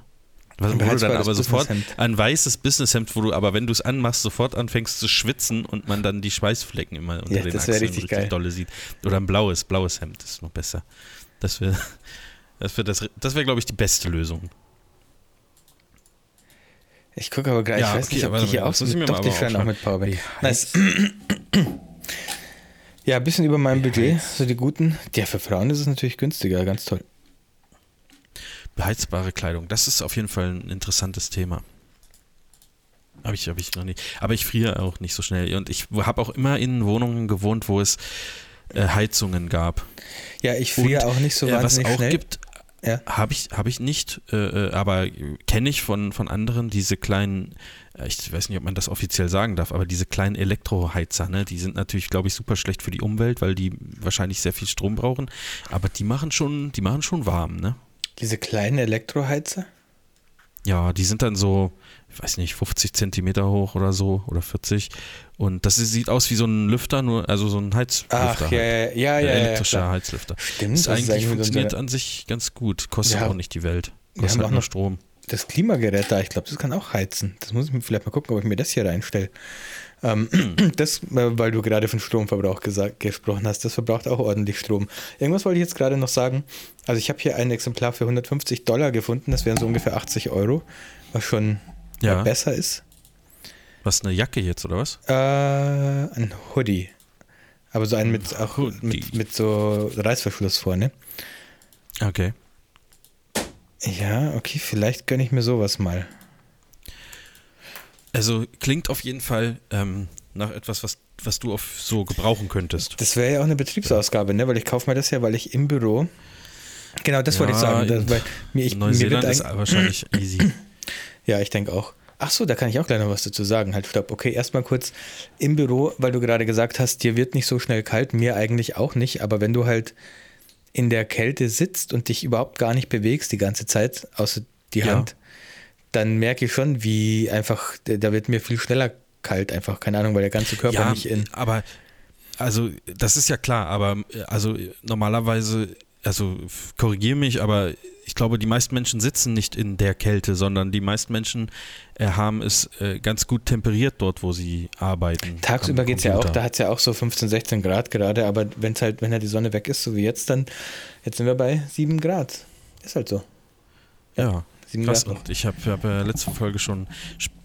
Was, wo du dann aber sofort ein weißes Businesshemd, wo du aber, wenn du es anmachst, sofort anfängst zu schwitzen und man dann die Schweißflecken immer unter ja, den Achseln richtig, richtig dolle sieht. Oder ein blaues, blaues Hemd ist noch besser. Das wäre, das wäre, das, das wäre, glaube ich, die beste Lösung. Ich gucke aber gleich, ja, ich weiß okay, nicht, ob die hier auch so sind. Doch, die fahren auch mit Powerbank. Nice. Ja, ein bisschen über meinem Budget, so die guten. Ja, für Frauen ist es natürlich günstiger, ganz toll. Beheizbare Kleidung, das ist auf jeden Fall ein interessantes Thema. Habe ich, hab ich noch nicht. Aber ich friere auch nicht so schnell. Und ich habe auch immer in Wohnungen gewohnt, wo es äh, Heizungen gab. Ja, ich friere auch nicht so äh, wahnsinnig Was auch schnell. gibt, ja. habe ich, hab ich nicht, äh, äh aber kenne ich von, von anderen diese kleinen, äh, ich weiß nicht, ob man das offiziell sagen darf, aber diese kleinen Elektroheizer, ne, die sind natürlich, glaube ich, super schlecht für die Umwelt, weil die wahrscheinlich sehr viel Strom brauchen. Aber die machen schon, die machen schon warm, ne? Diese kleinen Elektroheizer? Ja, die sind dann so, ich weiß nicht, 50 Zentimeter hoch oder so oder 40. Und das sieht aus wie so ein Lüfter, nur, also so ein Heizlüfter. Ach, ja, halt. ja, ja. ja elektrischer ja, Heizlüfter. Stimmt, das, das eigentlich, eigentlich funktioniert so an sich ganz gut. Kostet ja, auch nicht die Welt. Kostet halt nur Strom. Das Klimagerät da, ich glaube, das kann auch heizen. Das muss ich mir vielleicht mal gucken, ob ich mir das hier reinstelle. Ähm, das, äh, weil du gerade von Stromverbrauch gesagt, gesprochen hast, das verbraucht auch ordentlich Strom. Irgendwas wollte ich jetzt gerade noch sagen. Also ich habe hier ein Exemplar für 150 Dollar gefunden, das wären so ungefähr 80 Euro, was schon ja. besser ist. Was, eine Jacke jetzt, oder was? Äh, ein Hoodie. Aber so ein mit, auch mit, mit so Reißverschluss vorne. Okay. Ja, okay, vielleicht gönne ich mir sowas mal. Also klingt auf jeden Fall ähm, nach etwas, was, was du auf so gebrauchen könntest. Das wäre ja auch eine Betriebsausgabe, ne? Weil ich kaufe mir das ja, weil ich im Büro. Genau, das ja, wollte ich sagen. Das, weil mir, ich, Neuseeland mir ist wahrscheinlich easy. Ja, ich denke auch. Ach so, da kann ich auch gleich noch was dazu sagen. Halt, stopp. Okay, erstmal kurz im Büro, weil du gerade gesagt hast, dir wird nicht so schnell kalt, mir eigentlich auch nicht. Aber wenn du halt in der Kälte sitzt und dich überhaupt gar nicht bewegst die ganze Zeit, außer die ja. Hand, dann merke ich schon, wie einfach, da wird mir viel schneller kalt, einfach, keine Ahnung, weil der ganze Körper ja, nicht in. Aber, also, das ist ja klar, aber also normalerweise, also korrigiere mich, aber ich glaube, die meisten Menschen sitzen nicht in der Kälte, sondern die meisten Menschen äh, haben es äh, ganz gut temperiert dort, wo sie arbeiten. Tagsüber geht es ja auch, da hat es ja auch so 15, 16 Grad gerade, aber wenn es halt, wenn ja die Sonne weg ist, so wie jetzt, dann jetzt sind wir bei 7 Grad. Ist halt so. Ja. Krass, und ich habe hab, äh, letzte Folge schon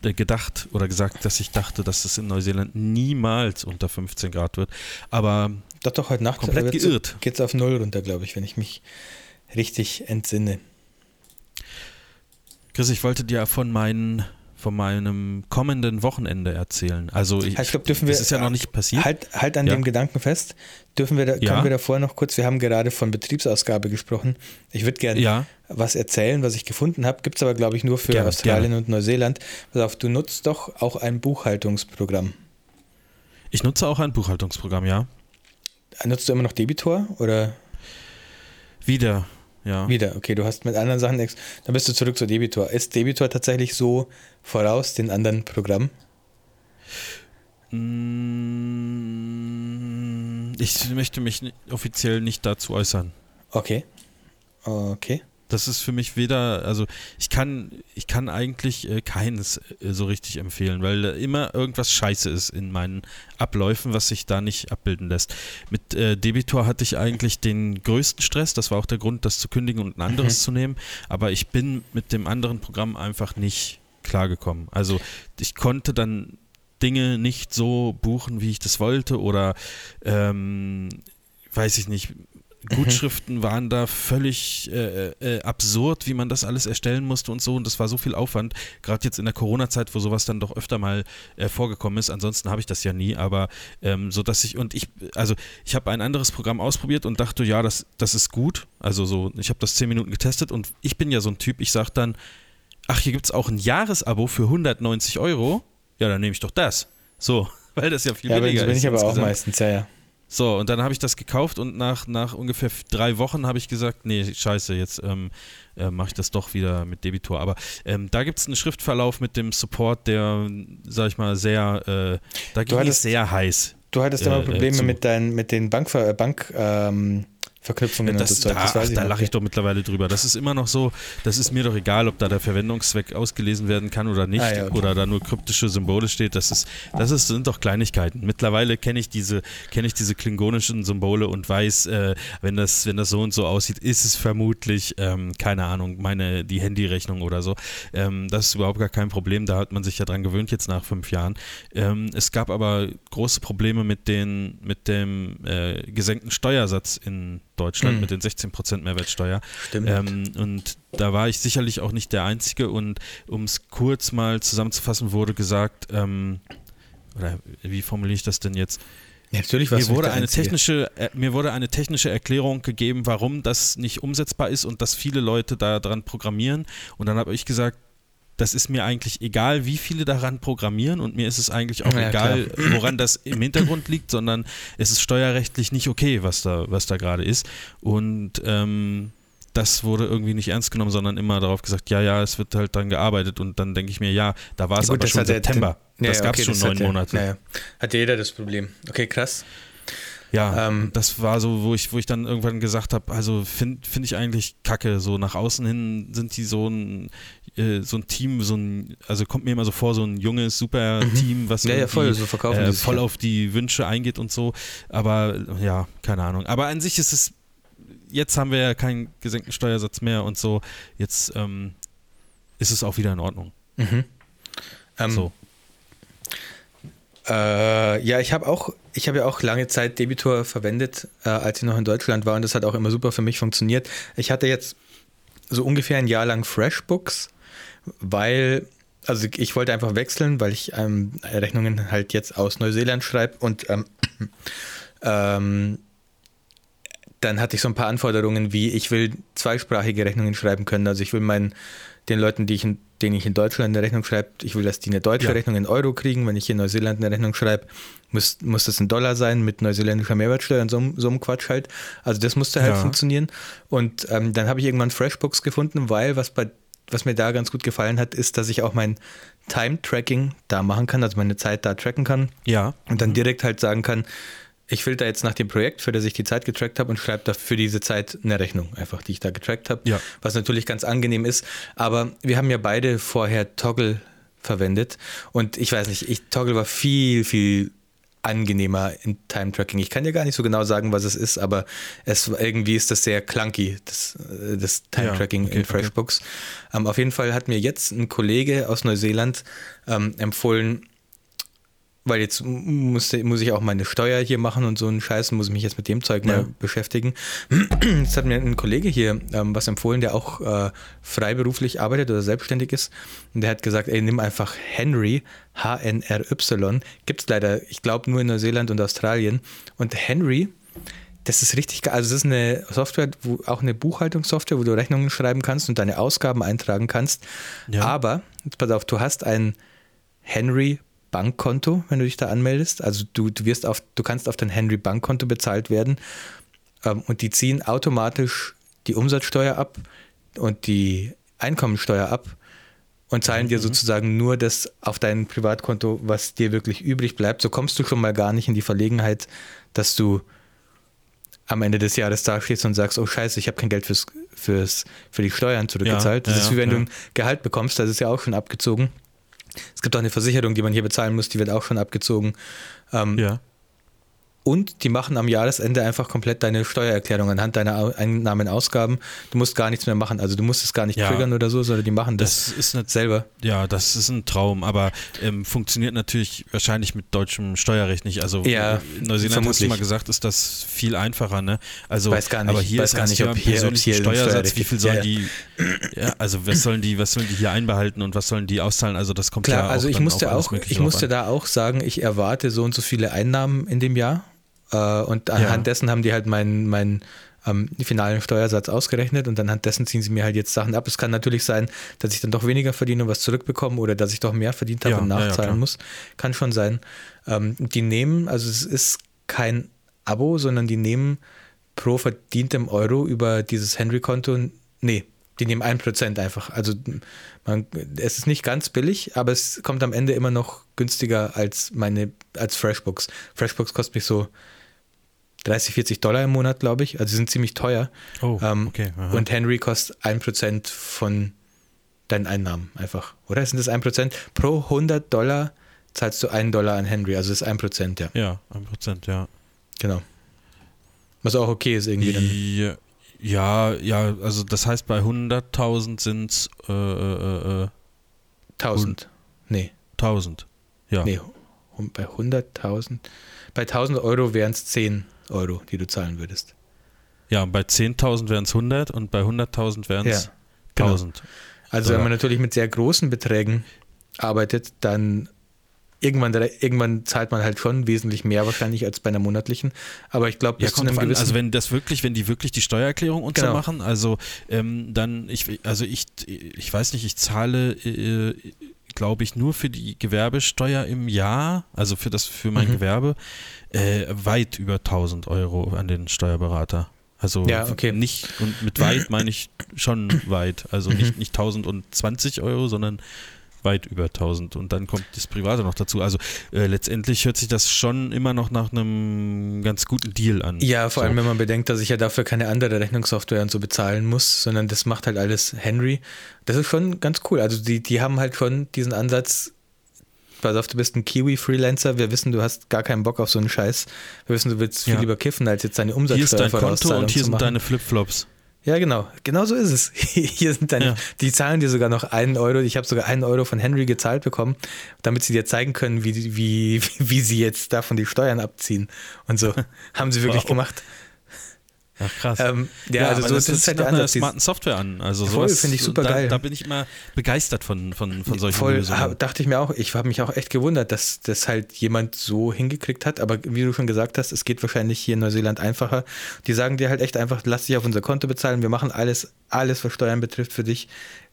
äh, gedacht oder gesagt, dass ich dachte, dass es in Neuseeland niemals unter 15 Grad wird. Aber doch, doch, heute Nacht komplett geirrt. Geht es auf Null runter, glaube ich, wenn ich mich richtig entsinne. Chris, ich wollte dir von meinen von meinem kommenden Wochenende erzählen. Also ich, ich glaube, dürfen wir, das ist ja noch nicht passiert. Halt, halt an ja. dem Gedanken fest. Dürfen wir da, ja. können wir davor noch kurz, wir haben gerade von Betriebsausgabe gesprochen. Ich würde gerne ja. was erzählen, was ich gefunden habe. Gibt es aber, glaube ich, nur für gerne, Australien gerne. und Neuseeland. Pass auf, du nutzt doch auch ein Buchhaltungsprogramm. Ich nutze auch ein Buchhaltungsprogramm, ja. Nutzt du immer noch Debitor oder? Wieder. Ja. Wieder, okay, du hast mit anderen Sachen. Dann bist du zurück zu Debitor. Ist Debitor tatsächlich so voraus den anderen Programmen? Mm, ich möchte mich offiziell nicht dazu äußern. Okay. Okay. Das ist für mich weder, also ich kann, ich kann eigentlich äh, keines äh, so richtig empfehlen, weil da immer irgendwas scheiße ist in meinen Abläufen, was sich da nicht abbilden lässt. Mit äh, Debitor hatte ich eigentlich den größten Stress, das war auch der Grund, das zu kündigen und ein anderes mhm. zu nehmen, aber ich bin mit dem anderen Programm einfach nicht klargekommen. Also ich konnte dann Dinge nicht so buchen, wie ich das wollte oder ähm, weiß ich nicht, Gutschriften waren da völlig äh, äh, absurd, wie man das alles erstellen musste und so. Und das war so viel Aufwand, gerade jetzt in der Corona-Zeit, wo sowas dann doch öfter mal äh, vorgekommen ist. Ansonsten habe ich das ja nie, aber ähm, so dass ich und ich, also ich habe ein anderes Programm ausprobiert und dachte, ja, das, das ist gut. Also so, ich habe das zehn Minuten getestet und ich bin ja so ein Typ, ich sage dann, ach, hier gibt es auch ein Jahresabo für 190 Euro. Ja, dann nehme ich doch das. So, weil das ja viel ja, weniger ist. bin ich aber auch meistens, ja, ja. So, und dann habe ich das gekauft und nach, nach ungefähr drei Wochen habe ich gesagt, nee, scheiße, jetzt ähm, äh, mache ich das doch wieder mit Debitor. Aber ähm, da gibt es einen Schriftverlauf mit dem Support, der, sag ich mal, sehr, äh, da ging es sehr heiß. Du hattest äh, immer Probleme mit, dein, mit den Bank, Bank ähm, Verknüpfungen das, und so Zeug. Das da, ach, da lache ich doch mittlerweile drüber. Das ist immer noch so, das ist mir doch egal, ob da der Verwendungszweck ausgelesen werden kann oder nicht, ah, ja, okay. oder da nur kryptische Symbole steht. Das ist, das ist, sind doch Kleinigkeiten. Mittlerweile kenne ich diese, kenne ich diese klingonischen Symbole und weiß, äh, wenn das, wenn das so und so aussieht, ist es vermutlich, ähm, keine Ahnung, meine, die Handyrechnung oder so. Ähm, das ist überhaupt gar kein Problem. Da hat man sich ja dran gewöhnt jetzt nach fünf Jahren. Ähm, es gab aber große Probleme mit den, mit dem äh, gesenkten Steuersatz in Deutschland mhm. mit den 16% Mehrwertsteuer. Stimmt. Ähm, und da war ich sicherlich auch nicht der Einzige. Und um es kurz mal zusammenzufassen, wurde gesagt, ähm, oder wie formuliere ich das denn jetzt? Natürlich mir wurde eine technische, äh, mir wurde eine technische Erklärung gegeben, warum das nicht umsetzbar ist und dass viele Leute da dran programmieren. Und dann habe ich gesagt, das ist mir eigentlich egal, wie viele daran programmieren und mir ist es eigentlich auch ja, egal, klar. woran das im Hintergrund liegt, sondern es ist steuerrechtlich nicht okay, was da, was da gerade ist. Und ähm, das wurde irgendwie nicht ernst genommen, sondern immer darauf gesagt, ja, ja, es wird halt dann gearbeitet und dann denke ich mir, ja, da war es ja, aber schon September. Der, das ja, gab es okay, schon neun Monate. Ja, Hat jeder das Problem. Okay, krass. Ja, ähm, das war so, wo ich, wo ich dann irgendwann gesagt habe, also finde find ich eigentlich kacke. So nach außen hin sind die so ein, äh, so ein Team, so ein, also kommt mir immer so vor, so ein junges, super mhm. Team, was ja, ja, voll, so verkaufen äh, voll auf die Wünsche eingeht und so. Aber ja, keine Ahnung. Aber an sich ist es, jetzt haben wir ja keinen gesenkten Steuersatz mehr und so. Jetzt ähm, ist es auch wieder in Ordnung. Mhm. Ähm, so. Äh, ja, ich habe auch, ich habe ja auch lange Zeit Debitor verwendet, äh, als ich noch in Deutschland war und das hat auch immer super für mich funktioniert. Ich hatte jetzt so ungefähr ein Jahr lang FreshBooks, weil, also ich wollte einfach wechseln, weil ich ähm, Rechnungen halt jetzt aus Neuseeland schreibe und ähm, ähm, dann hatte ich so ein paar Anforderungen wie, ich will zweisprachige Rechnungen schreiben können. Also ich will meinen den Leuten, die ich in, denen ich in Deutschland eine Rechnung schreibe, ich will, dass die eine deutsche ja. Rechnung in Euro kriegen. Wenn ich hier in Neuseeland eine Rechnung schreibe, muss, muss das ein Dollar sein mit neuseeländischer Mehrwertsteuer und so, so einem Quatsch halt. Also das musste halt ja. funktionieren. Und ähm, dann habe ich irgendwann FreshBooks gefunden, weil was bei was mir da ganz gut gefallen hat, ist, dass ich auch mein Time-Tracking da machen kann, also meine Zeit da tracken kann. Ja. Und dann direkt halt sagen kann, ich filter jetzt nach dem Projekt, für das ich die Zeit getrackt habe und schreibe da für diese Zeit eine Rechnung, einfach, die ich da getrackt habe. Ja. Was natürlich ganz angenehm ist. Aber wir haben ja beide vorher Toggle verwendet und ich weiß nicht, ich, Toggle war viel, viel angenehmer im Time-Tracking. Ich kann ja gar nicht so genau sagen, was es ist, aber es irgendwie ist das sehr clunky, das, äh, das Time-Tracking ja, okay, in FreshBooks. Okay. Ähm, auf jeden Fall hat mir jetzt ein Kollege aus Neuseeland ähm, empfohlen, weil jetzt muss, muss ich auch meine Steuer hier machen und so einen Scheiß, muss ich mich jetzt mit dem Zeug mal beschäftigen. Jetzt hat mir ein Kollege hier ähm, was empfohlen, der auch äh, freiberuflich arbeitet oder selbstständig ist. Und der hat gesagt, ey, nimm einfach Henry, H-N-R-Y. Gibt es leider, ich glaube, nur in Neuseeland und Australien. Und Henry, das ist richtig geil. Also, das ist eine Software, wo, auch eine Buchhaltungssoftware, wo du Rechnungen schreiben kannst und deine Ausgaben eintragen kannst. Ja. Aber, jetzt pass auf, du hast ein Henry Bankkonto, wenn du dich da anmeldest. Also du, du wirst auf, du kannst auf dein Henry Bankkonto bezahlt werden ähm, und die ziehen automatisch die Umsatzsteuer ab und die Einkommensteuer ab und zahlen mhm. dir sozusagen nur das auf dein Privatkonto, was dir wirklich übrig bleibt. So kommst du schon mal gar nicht in die Verlegenheit, dass du am Ende des Jahres dastehst und sagst, oh scheiße, ich habe kein Geld fürs, fürs, für die Steuern zurückgezahlt. Ja, das ja, ist wie wenn ja. du ein Gehalt bekommst, das ist ja auch schon abgezogen. Es gibt auch eine Versicherung, die man hier bezahlen muss, die wird auch schon abgezogen. Ähm, ja. Und die machen am Jahresende einfach komplett deine Steuererklärung anhand deiner Einnahmen, Ausgaben. Du musst gar nichts mehr machen. Also du musst es gar nicht ja, triggern oder so, sondern die machen das, das ist eine, selber. Ja, das ist ein Traum, aber ähm, funktioniert natürlich wahrscheinlich mit deutschem Steuerrecht nicht. Also ja, in Neuseeland vermutlich. hast du mal gesagt, ist das viel einfacher, ne? Also, weiß gar nicht, aber hier weiß ist gar nicht, ob hier, ob hier Steuersatz, wie viel sollen ja, die, ja, also was sollen die, was sollen die hier einbehalten und was sollen die auszahlen? Also das kommt Klar, ja also ich musste auch, ich musste an. da auch sagen, ich erwarte so und so viele Einnahmen in dem Jahr äh, und anhand ja. dessen haben die halt meinen mein, ähm, finalen Steuersatz ausgerechnet und anhand dessen ziehen sie mir halt jetzt Sachen ab. Es kann natürlich sein, dass ich dann doch weniger verdiene und was zurückbekomme oder dass ich doch mehr verdient habe ja, und nachzahlen ja, muss. Kann schon sein. Ähm, die nehmen, also es ist kein Abo, sondern die nehmen pro verdientem Euro über dieses Henry-Konto, nee, die nehmen ein Prozent einfach. Also man, es ist nicht ganz billig, aber es kommt am Ende immer noch günstiger als meine, als Freshbooks. Freshbooks kostet mich so 30, 40 Dollar im Monat, glaube ich. Also sind ziemlich teuer. Oh, ähm, okay. Aha. Und Henry kostet 1% von deinen Einnahmen einfach. Oder sind das 1%? Pro 100 Dollar zahlst du 1 Dollar an Henry. Also das ist 1%, ja. Ja, 1%, ja. Genau. Was auch okay ist irgendwie. Dann. Ja, ja, also das heißt bei 100.000 sind es äh, äh, äh, 1000. Äh, nee. 1000. Ja. Nee, bei 100.000. Bei 1000 Euro wären es 10 Euro, die du zahlen würdest. Ja, bei 10.000 wären es 100 und bei 100.000 wären es ja, 1000. Genau. Also, wenn man natürlich mit sehr großen Beträgen arbeitet, dann irgendwann, irgendwann zahlt man halt schon wesentlich mehr wahrscheinlich als bei einer monatlichen. Aber ich glaube, ja, kommt an, also wenn das wirklich, wenn die wirklich die Steuererklärung genau. machen, also ähm, dann, ich, also ich, ich weiß nicht, ich zahle äh, glaube ich, nur für die Gewerbesteuer im Jahr, also für das für mein mhm. Gewerbe, äh, weit über 1000 Euro an den Steuerberater. Also ja, okay. nicht, und mit weit meine ich schon weit. Also nicht, mhm. nicht 1020 Euro, sondern weit über 1000 und dann kommt das Private noch dazu. Also äh, letztendlich hört sich das schon immer noch nach einem ganz guten Deal an. Ja, vor so. allem wenn man bedenkt, dass ich ja dafür keine andere Rechnungssoftware und so bezahlen muss, sondern das macht halt alles Henry. Das ist schon ganz cool. Also die, die haben halt schon diesen Ansatz, pass auf, du bist ein Kiwi-Freelancer, wir wissen, du hast gar keinen Bock auf so einen Scheiß. Wir wissen, du willst viel ja. lieber kiffen, als jetzt deine Umsatzsteuer Hier ist dein Konto und hier sind deine Flipflops. Ja, genau. Genau so ist es. Hier sind deine, ja. die zahlen dir sogar noch einen Euro. Ich habe sogar einen Euro von Henry gezahlt bekommen, damit sie dir zeigen können, wie, wie, wie sie jetzt davon die Steuern abziehen. Und so haben sie wirklich wow. gemacht. Ach krass. Ähm, ja, ja, also so das ist halt der Ansatz. smarten Software an. Also voll, finde ich super da, geil. Da bin ich immer begeistert von, von, von solchen voll, Lösungen. dachte ich mir auch. Ich habe mich auch echt gewundert, dass das halt jemand so hingekriegt hat. Aber wie du schon gesagt hast, es geht wahrscheinlich hier in Neuseeland einfacher. Die sagen dir halt echt einfach, lass dich auf unser Konto bezahlen. Wir machen alles, alles, was Steuern betrifft für dich.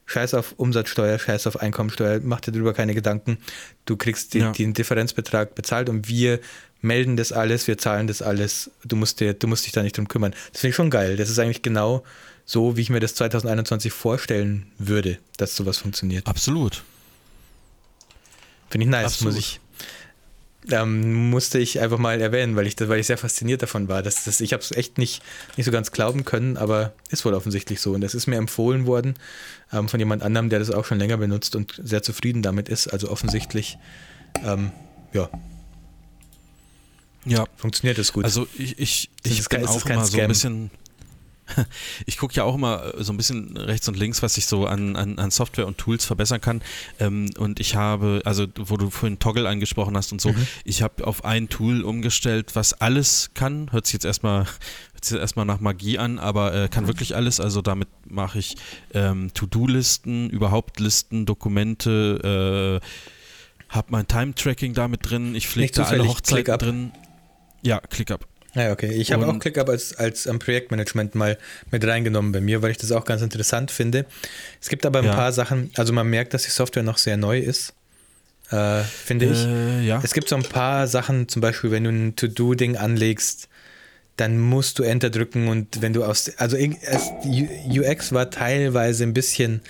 Scheiß auf Umsatzsteuer, scheiß auf Einkommensteuer, mach dir darüber keine Gedanken. Du kriegst den, ja. den Differenzbetrag bezahlt und wir melden das alles, wir zahlen das alles, du musst, dir, du musst dich da nicht drum kümmern. Das finde ich schon geil. Das ist eigentlich genau so, wie ich mir das 2021 vorstellen würde, dass sowas funktioniert. Absolut. Finde ich nice, Absolut. muss ich. Ähm, musste ich einfach mal erwähnen, weil ich, weil ich sehr fasziniert davon war. Dass das, ich habe es echt nicht, nicht so ganz glauben können, aber ist wohl offensichtlich so. Und das ist mir empfohlen worden ähm, von jemand anderem, der das auch schon länger benutzt und sehr zufrieden damit ist. Also offensichtlich, ähm, ja, ja. Funktioniert das gut? Also ich, ich, ich bin auch immer so ein bisschen. Ich gucke ja auch immer so ein bisschen rechts und links, was ich so an, an, an Software und Tools verbessern kann. Ähm, und ich habe, also wo du vorhin Toggle angesprochen hast und so, mhm. ich habe auf ein Tool umgestellt, was alles kann. Hört sich jetzt erstmal, erstmal nach Magie an, aber äh, kann wirklich alles. Also damit mache ich ähm, To-Do-Listen, überhaupt Listen, Dokumente, äh, habe mein Time-Tracking damit drin, ich pflege da alle Hochzeiten drin. Ja, ClickUp. Ja, okay. Ich habe auch ClickUp als, als um, Projektmanagement mal mit reingenommen bei mir, weil ich das auch ganz interessant finde. Es gibt aber ein ja. paar Sachen, also man merkt, dass die Software noch sehr neu ist, äh, finde ich. Äh, ja. Es gibt so ein paar Sachen, zum Beispiel, wenn du ein To-Do-Ding anlegst, dann musst du Enter drücken und wenn du aus, also UX war teilweise ein bisschen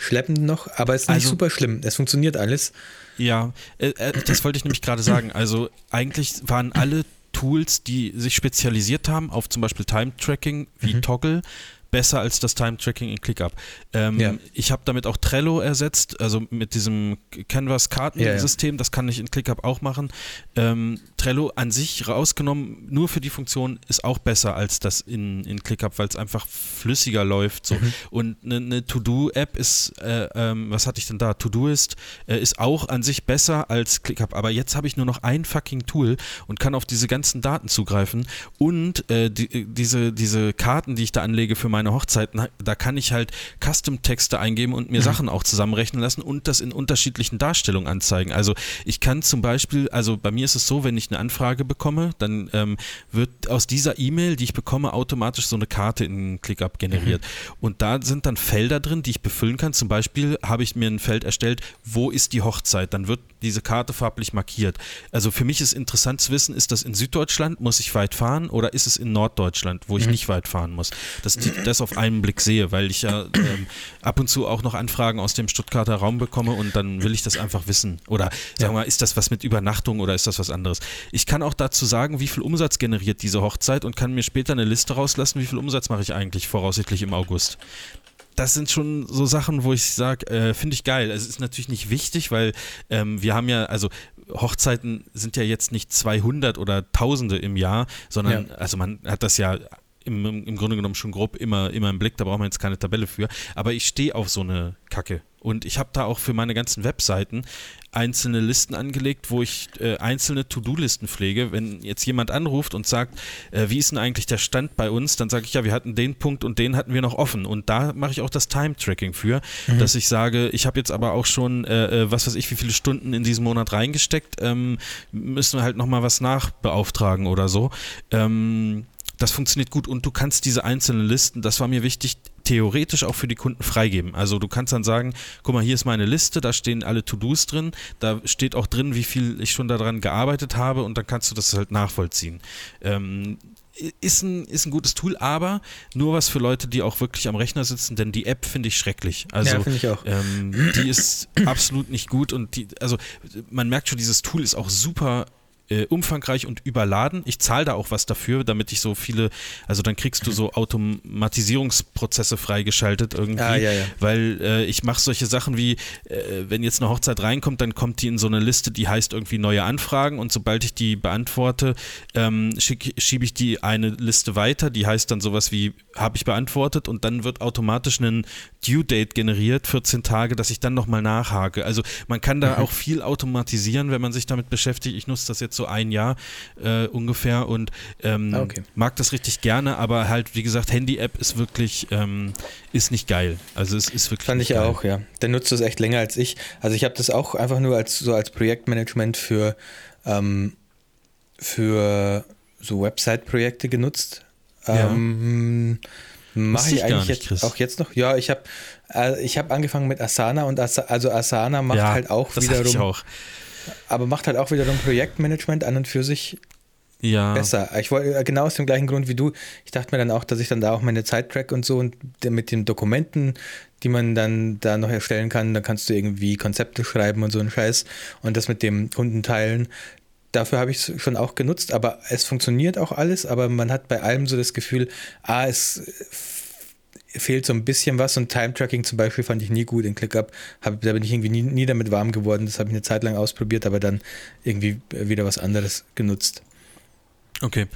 schleppend noch, aber es ist nicht also, super schlimm. Es funktioniert alles. Ja, äh, äh das wollte ich nämlich gerade sagen. Also eigentlich waren alle Tools, die sich spezialisiert haben auf zum Beispiel Time-Tracking wie mhm. Toggle, besser als das Time-Tracking in ClickUp. Ähm, ja. Ich habe damit auch Trello ersetzt, also mit diesem Canvas-Kartensystem, ja, ja. das kann ich in ClickUp auch machen. Ähm, Trello an sich rausgenommen, nur für die Funktion, ist auch besser als das in, in ClickUp, weil es einfach flüssiger läuft. So. Mhm. Und eine, eine To-Do-App ist, äh, ähm, was hatte ich denn da? To-Do-Ist, äh, ist auch an sich besser als ClickUp. Aber jetzt habe ich nur noch ein fucking Tool und kann auf diese ganzen Daten zugreifen. Und äh, die, diese, diese Karten, die ich da anlege für meine Hochzeiten, da kann ich halt Custom-Texte eingeben und mir mhm. Sachen auch zusammenrechnen lassen und das in unterschiedlichen Darstellungen anzeigen. Also ich kann zum Beispiel, also bei mir ist es so, wenn ich eine Anfrage bekomme, dann ähm, wird aus dieser E-Mail, die ich bekomme, automatisch so eine Karte in ClickUp generiert. Mhm. Und da sind dann Felder drin, die ich befüllen kann. Zum Beispiel habe ich mir ein Feld erstellt, wo ist die Hochzeit? Dann wird diese Karte farblich markiert. Also für mich ist interessant zu wissen, ist das in Süddeutschland, muss ich weit fahren oder ist es in Norddeutschland, wo ich mhm. nicht weit fahren muss? Dass ich das auf einen Blick sehe, weil ich ja ähm, ab und zu auch noch Anfragen aus dem Stuttgarter Raum bekomme und dann will ich das einfach wissen. Oder sagen wir mal, ist das was mit Übernachtung oder ist das was anderes? Ich kann auch dazu sagen, wie viel Umsatz generiert diese Hochzeit und kann mir später eine Liste rauslassen, wie viel Umsatz mache ich eigentlich voraussichtlich im August das sind schon so Sachen, wo ich sage, äh, finde ich geil. Es ist natürlich nicht wichtig, weil ähm, wir haben ja, also Hochzeiten sind ja jetzt nicht 200 oder Tausende im Jahr, sondern, ja. also man hat das ja im, im Grunde genommen schon grob immer, immer im Blick, da braucht man jetzt keine Tabelle für. Aber ich stehe auf so eine Kacke. Und ich habe da auch für meine ganzen Webseiten einzelne Listen angelegt, wo ich äh, einzelne To-Do-Listen pflege. Wenn jetzt jemand anruft und sagt, äh, wie ist denn eigentlich der Stand bei uns, dann sage ich, ja, wir hatten den Punkt und den hatten wir noch offen. Und da mache ich auch das Time-Tracking für, mhm. dass ich sage, ich habe jetzt aber auch schon, äh, äh, was weiß ich, wie viele Stunden in diesem Monat reingesteckt, ähm, müssen wir halt nochmal was nachbeauftragen oder so. Ähm, das funktioniert gut und du kannst diese einzelnen Listen, das war mir wichtig, theoretisch auch für die Kunden freigeben. Also du kannst dann sagen, guck mal, hier ist meine Liste, da stehen alle To-Dos drin, da steht auch drin, wie viel ich schon daran gearbeitet habe und dann kannst du das halt nachvollziehen. Ähm, ist ein, ist ein gutes Tool, aber nur was für Leute, die auch wirklich am Rechner sitzen, denn die App finde ich schrecklich. Also, ja, finde ich auch. Ähm, die ist absolut nicht gut und die, also man merkt schon, dieses Tool ist auch super äh, umfangreich und überladen. Ich zahle da auch was dafür, damit ich so viele, also dann kriegst du so Automatisierungsprozesse freigeschaltet irgendwie, ah, ja, ja. weil äh, ich mache solche Sachen wie, äh, wenn jetzt eine Hochzeit reinkommt, dann kommt die in so eine Liste, die heißt irgendwie neue Anfragen und sobald ich die beantworte, ähm, schiebe ich die eine Liste weiter, die heißt dann sowas wie, habe ich beantwortet und dann wird automatisch ein Due Date generiert, 14 Tage, dass ich dann nochmal nachhake. Also man kann da mhm. auch viel automatisieren, wenn man sich damit beschäftigt. Ich nutze das jetzt so ein Jahr äh, ungefähr und ähm, ah, okay. mag das richtig gerne, aber halt, wie gesagt, Handy-App ist wirklich, ähm, ist nicht geil. Also es ist wirklich. Fand ich geil. auch, ja. Der nutzt das echt länger als ich. Also ich habe das auch einfach nur als so als Projektmanagement für, ähm, für so Website-Projekte genutzt. Ja. Ähm, Mache ich, ich eigentlich nicht, jetzt auch jetzt noch? Ja, ich habe äh, ich hab angefangen mit Asana und Asa, also Asana macht ja, halt auch wiederum. Ich auch aber macht halt auch wiederum Projektmanagement an und für sich ja. besser. Ich wollte äh, genau aus dem gleichen Grund wie du. Ich dachte mir dann auch, dass ich dann da auch meine Zeit track und so und mit den Dokumenten, die man dann da noch erstellen kann, da kannst du irgendwie Konzepte schreiben und so einen Scheiß und das mit dem Kunden teilen. Dafür habe ich es schon auch genutzt, aber es funktioniert auch alles, aber man hat bei allem so das Gefühl, ah, es fehlt so ein bisschen was und Time-Tracking zum Beispiel fand ich nie gut in ClickUp. Hab, da bin ich irgendwie nie, nie damit warm geworden. Das habe ich eine Zeit lang ausprobiert, aber dann irgendwie wieder was anderes genutzt. Okay.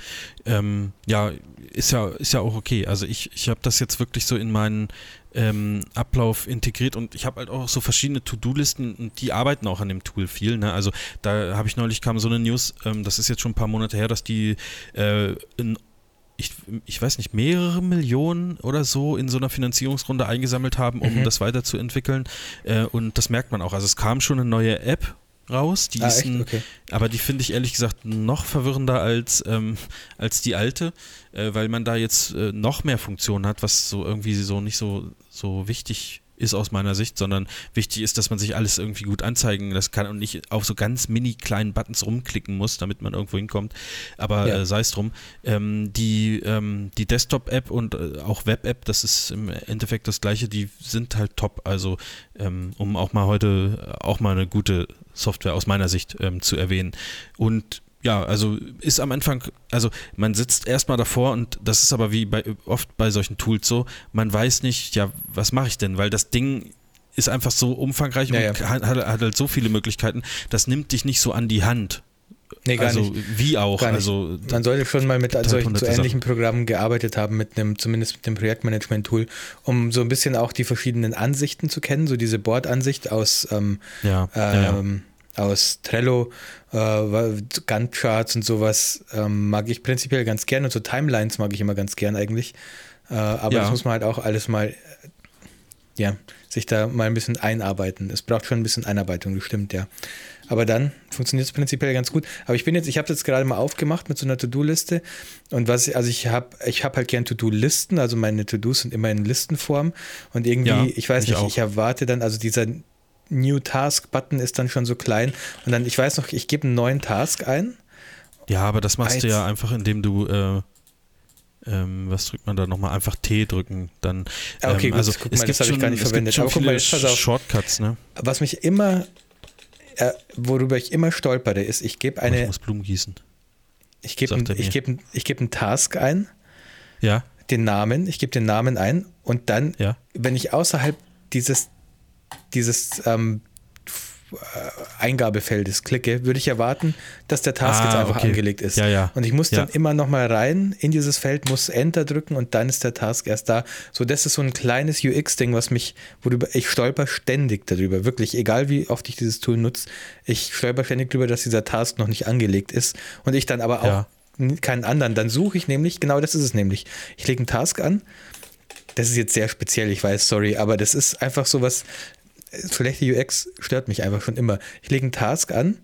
Ähm, ja, ist ja, ist ja auch okay. Also ich, ich habe das jetzt wirklich so in meinen ähm, Ablauf integriert und ich habe halt auch so verschiedene To-Do-Listen und die arbeiten auch an dem Tool viel. Ne? Also da habe ich neulich kam so eine News, ähm, das ist jetzt schon ein paar Monate her, dass die äh, ein ich, ich weiß nicht, mehrere Millionen oder so in so einer Finanzierungsrunde eingesammelt haben, um mhm. das weiterzuentwickeln. Äh, und das merkt man auch. Also es kam schon eine neue App raus, die ah, ist ein, okay. aber die finde ich ehrlich gesagt noch verwirrender als, ähm, als die alte, äh, weil man da jetzt äh, noch mehr Funktionen hat, was so irgendwie so nicht so, so wichtig ist aus meiner Sicht, sondern wichtig ist, dass man sich alles irgendwie gut anzeigen lassen kann und nicht auf so ganz mini kleinen Buttons rumklicken muss, damit man irgendwo hinkommt. Aber ja. äh, sei es drum. Ähm, die ähm, die Desktop-App und äh, auch Web-App, das ist im Endeffekt das gleiche, die sind halt top. Also ähm, um auch mal heute auch mal eine gute Software aus meiner Sicht ähm, zu erwähnen. Und ja, also ist am Anfang, also man sitzt erstmal davor und das ist aber wie bei, oft bei solchen Tools so, man weiß nicht, ja, was mache ich denn, weil das Ding ist einfach so umfangreich ja, und ja. Hat, hat, halt so viele Möglichkeiten, das nimmt dich nicht so an die Hand Nee, gar also nicht. wie auch. Also Man sollte schon mal mit solchen so ähnlichen Programmen gearbeitet haben, mit einem, zumindest mit dem Projektmanagement-Tool, um so ein bisschen auch die verschiedenen Ansichten zu kennen, so diese Board-Ansicht aus, ähm, Ja, ja, ja. ähm, aus Trello, äh, Gantt-Charts und sowas ähm, mag ich prinzipiell ganz gern und so Timelines mag ich immer ganz gern eigentlich. Äh, aber Ja. das muss man halt auch alles mal, äh, ja, sich da mal ein bisschen einarbeiten. Es braucht schon ein bisschen Einarbeitung, das stimmt, ja. Aber dann funktioniert es prinzipiell ganz gut. Aber ich bin jetzt, ich habe jetzt gerade mal aufgemacht mit so einer To-Do-Liste und was, also ich habe, ich habe halt gern To-Do-Listen, also meine To-Dos sind immer in Listenform und irgendwie, Ja, ich weiß ich nicht, auch. ich erwarte dann, also dieser New Task Button ist dann schon so klein und dann, ich weiß noch, ich gebe einen neuen Task ein. Ja, aber das machst du Als- ja einfach, indem du, äh, ähm, was drückt man da nochmal? Einfach T drücken. Dann, Ah, okay, ähm, gut, also guck es mal, gibt das habe ich gar nicht es verwendet. Gibt schon Aber guck viele mal. Shortcuts, ne? Was mich immer, äh, worüber ich immer stolpere, ist, ich gebe ich eine, muss Blumen gießen. ich gebe ich gebe ich gebe einen Task ein, Ja, den Namen, ich gebe den Namen ein und dann, ja. wenn ich außerhalb dieses, dieses ähm, äh, Eingabefeldes klicke, würde ich erwarten, dass der Task Ah, jetzt einfach okay. angelegt ist. Ja, ja. Und ich muss dann Ja. immer noch mal rein in dieses Feld, muss Enter drücken und dann ist der Task erst da. So, das ist so ein kleines UX-Ding, was mich, worüber ich stolper ständig darüber. Wirklich, egal wie oft ich dieses Tool nutze, ich stolper ständig darüber, dass dieser Task noch nicht angelegt ist und ich dann aber auch keinen anderen. Dann suche ich nämlich, genau das ist es nämlich. Ich lege einen Task an. Das ist jetzt sehr speziell, ich weiß, sorry, aber das ist einfach so was. Schlechte UX stört mich einfach schon immer. Ich lege einen Task an,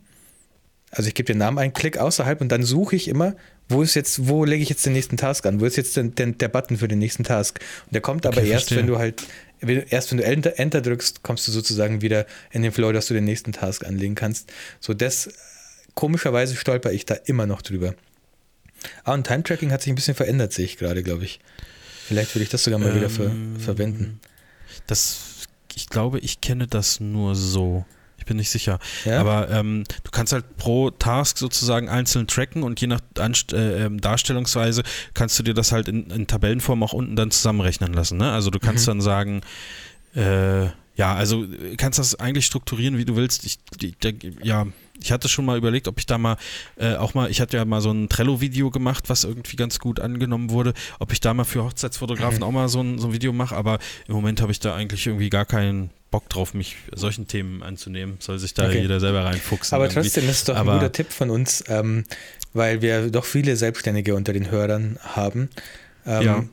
also ich gebe den Namen ein, klick außerhalb und dann suche ich immer, wo ist jetzt, wo lege ich jetzt den nächsten Task an? Wo ist jetzt denn, denn der Button für den nächsten Task? Und der kommt aber Okay, erst, verstehe. wenn du halt, erst wenn du Enter, Enter drückst, kommst du sozusagen wieder in den Flow, dass du den nächsten Task anlegen kannst. So das, komischerweise stolper ich da immer noch drüber. Ah, und Time-Tracking hat sich ein bisschen verändert, sehe ich gerade, glaube ich. Vielleicht würde ich das sogar mal wieder ver Ähm, verwenden. Das, ich glaube, ich kenne das nur so. Ich bin nicht sicher. Ja? Aber ähm, du kannst halt pro Task sozusagen einzeln tracken und je nach Anst äh, ähm, Darstellungsweise kannst du dir das halt in, in Tabellenform auch unten dann zusammenrechnen lassen. Ne? Also du kannst Mhm. dann sagen, äh, ja, also äh, kannst das eigentlich strukturieren, wie du willst. Ich, der, ja, ich hatte schon mal überlegt, ob ich da mal äh, auch mal, ich hatte ja mal so ein Trello-Video gemacht, was irgendwie ganz gut angenommen wurde, ob ich da mal für Hochzeitsfotografen Mhm. auch mal so ein, so ein Video mache, aber im Moment habe ich da eigentlich irgendwie gar keinen Bock drauf, mich solchen Themen anzunehmen. Soll sich da Okay. jeder selber reinfuchsen. Aber irgendwie. trotzdem ist doch Aber- ein guter Tipp von uns, ähm, weil wir doch viele Selbstständige unter den Hörern haben. Ähm, Ja.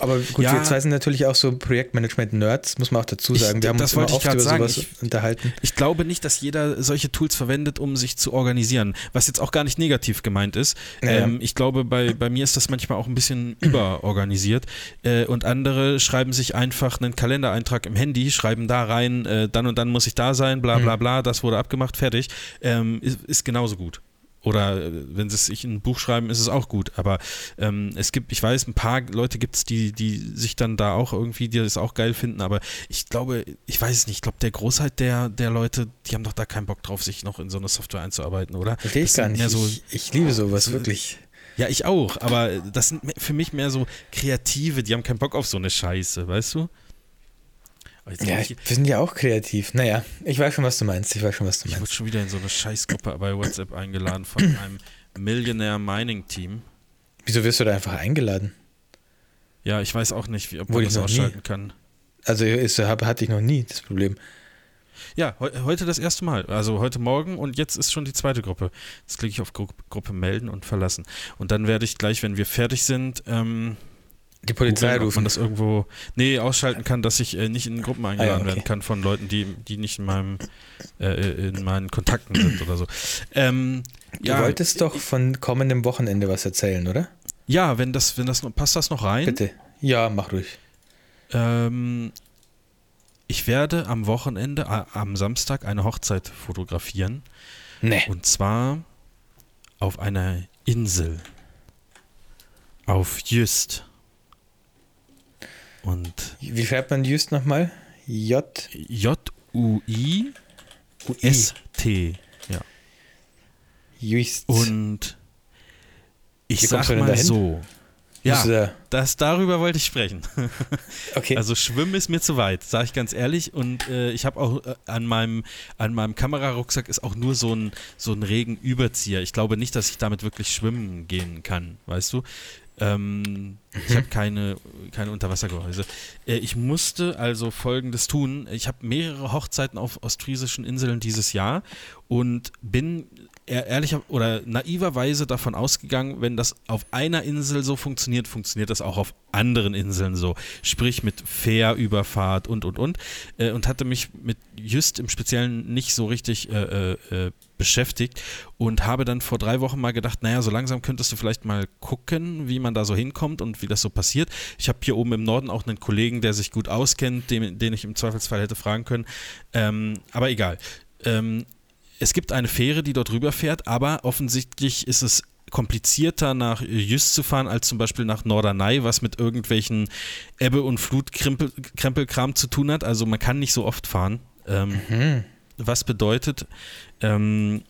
Aber gut, Ja. wir zwei sind natürlich auch so Projektmanagement-Nerds, muss man auch dazu Ich- sagen. Wir haben das uns immer ich oft über sagen. sowas Ich- unterhalten. Ich glaube nicht, dass jeder solche Tools verwendet, um sich zu organisieren, was jetzt auch gar nicht negativ gemeint ist. Ja. Ähm, ich glaube, bei, bei mir ist das manchmal auch ein bisschen überorganisiert äh, und andere schreiben sich einfach einen Kalendereintrag im Handy, schreiben da rein, äh, dann und dann muss ich da sein, bla bla Mhm. bla, das wurde abgemacht, fertig. Ähm, ist, ist genauso gut. Oder äh, wenn sie sich in ein Buch schreiben, ist es auch gut. Aber ähm, es gibt, ich weiß, ein paar Leute gibt es, die, die sich dann da auch irgendwie, die das auch geil finden. Aber ich glaube, ich weiß es nicht, ich glaube, der Großteil der, der Leute, die haben doch da keinen Bock drauf, sich noch in so eine Software einzuarbeiten, oder? Verstehe ich gar nicht. So, ich, ich liebe sowas, wirklich. ja, ich auch, aber das sind für mich mehr so Kreative, die haben keinen Bock auf so eine Scheiße, weißt du? Ja, ich, wir sind ja auch kreativ. Naja, ich weiß schon, was du meinst. Ich weiß schon, was du ich wurde meinst. schon wieder in so eine Scheißgruppe bei WhatsApp eingeladen von einem Millionaire Mining Team. Wieso wirst du da einfach eingeladen? Ja, ich weiß auch nicht, wie, ob man ich das noch nie. ausschalten kann. Also ist, hab, hatte ich noch nie das Problem. Ja, heu, heute das erste Mal. Also heute Morgen und jetzt ist schon die zweite Gruppe. Jetzt klicke ich auf Gru Gruppe melden und verlassen. Und dann werde ich gleich, wenn wir fertig sind, ähm, Die Polizei rufen. man das irgendwo, nee, ausschalten kann, dass ich äh, nicht in Gruppen eingeladen Ah okay. werden kann von Leuten, die, die nicht in meinem, äh, in meinen Kontakten sind oder so. Ähm, Du ja, wolltest doch von kommendem Wochenende was erzählen, oder? ja, wenn das, wenn das noch, passt das noch rein? Bitte. Ja, mach ruhig. Ähm, ich werde am Wochenende, a- am Samstag, eine Hochzeit fotografieren. Nee. Und zwar auf einer Insel. Auf Jüst. Und Wie schreibt man Just nochmal? J. J-U-I-S-T. Ja. Just. Und ich Wie sag mal so. Ja, das, darüber wollte ich sprechen. Okay. Also Schwimmen ist mir zu weit, sage ich ganz ehrlich. Und äh, ich habe auch äh, an meinem, an meinem Kamerarucksack ist auch nur so ein, so ein Regenüberzieher. Ich glaube nicht, dass ich damit wirklich schwimmen gehen kann, weißt du? Ähm, ich habe keine, keine Unterwassergehäuse. Äh, ich musste also Folgendes tun. Ich habe mehrere Hochzeiten auf ostfriesischen Inseln dieses Jahr und bin ehrlicher oder naiverweise davon ausgegangen, wenn das auf einer Insel so funktioniert, funktioniert das auch auf anderen Inseln so. Sprich mit Fährüberfahrt und und und. Äh, und hatte mich mit Just im Speziellen nicht so richtig äh, äh, beschäftigt und habe dann vor drei Wochen mal gedacht, naja, so langsam könntest du vielleicht mal gucken, wie man da so hinkommt und wie das so passiert. Ich habe hier oben im Norden auch einen Kollegen, der sich gut auskennt, den, den ich im Zweifelsfall hätte fragen können. Ähm, aber egal. Ähm, es gibt eine Fähre, die dort rüberfährt, aber offensichtlich ist es komplizierter nach Jüst zu fahren als zum Beispiel nach Norderney, was mit irgendwelchen Ebbe- und Flutkrempelkram zu tun hat. Also man kann nicht so oft fahren. Ähm, mhm. Was bedeutet, ähm,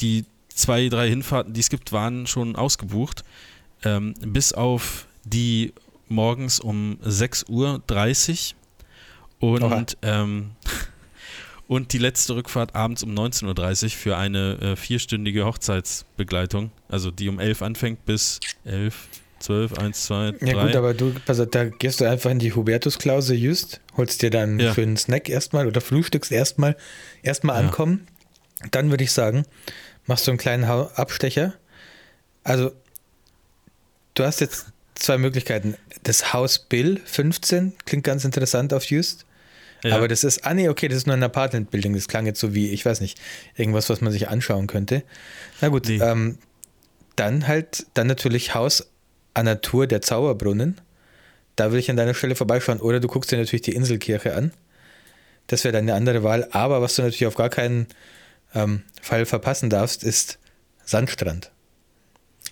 die zwei, drei Hinfahrten, die es gibt, waren schon ausgebucht. Ähm, bis auf die morgens um 6.30 Uhr. Und ähm, und die letzte Rückfahrt abends um 19.30 Uhr für eine äh, vierstündige Hochzeitsbegleitung, also die um 11 anfängt bis 11, 12, 1, 2, 3. Ja gut, aber du, also da gehst du einfach in die Hubertusklause just, holst dir dann ja. für einen Snack erstmal oder frühstückst erstmal, erstmal ja. ankommen. Dann würde ich sagen, machst du einen kleinen Abstecher. Also, du hast jetzt zwei Möglichkeiten. Das Haus Bill 15 klingt ganz interessant auf Just. Ja. Aber das ist, ah nee, okay, das ist nur ein Apartment-Building. Das klang jetzt so wie, ich weiß nicht, irgendwas, was man sich anschauen könnte. Na gut, nee. ähm, dann halt, dann natürlich Haus an Natur der Zauberbrunnen. Da will ich an deiner Stelle vorbeischauen. Oder du guckst dir natürlich die Inselkirche an. Das wäre deine andere Wahl. Aber was du natürlich auf gar keinen ähm, Fall verpassen darfst, ist Sandstrand.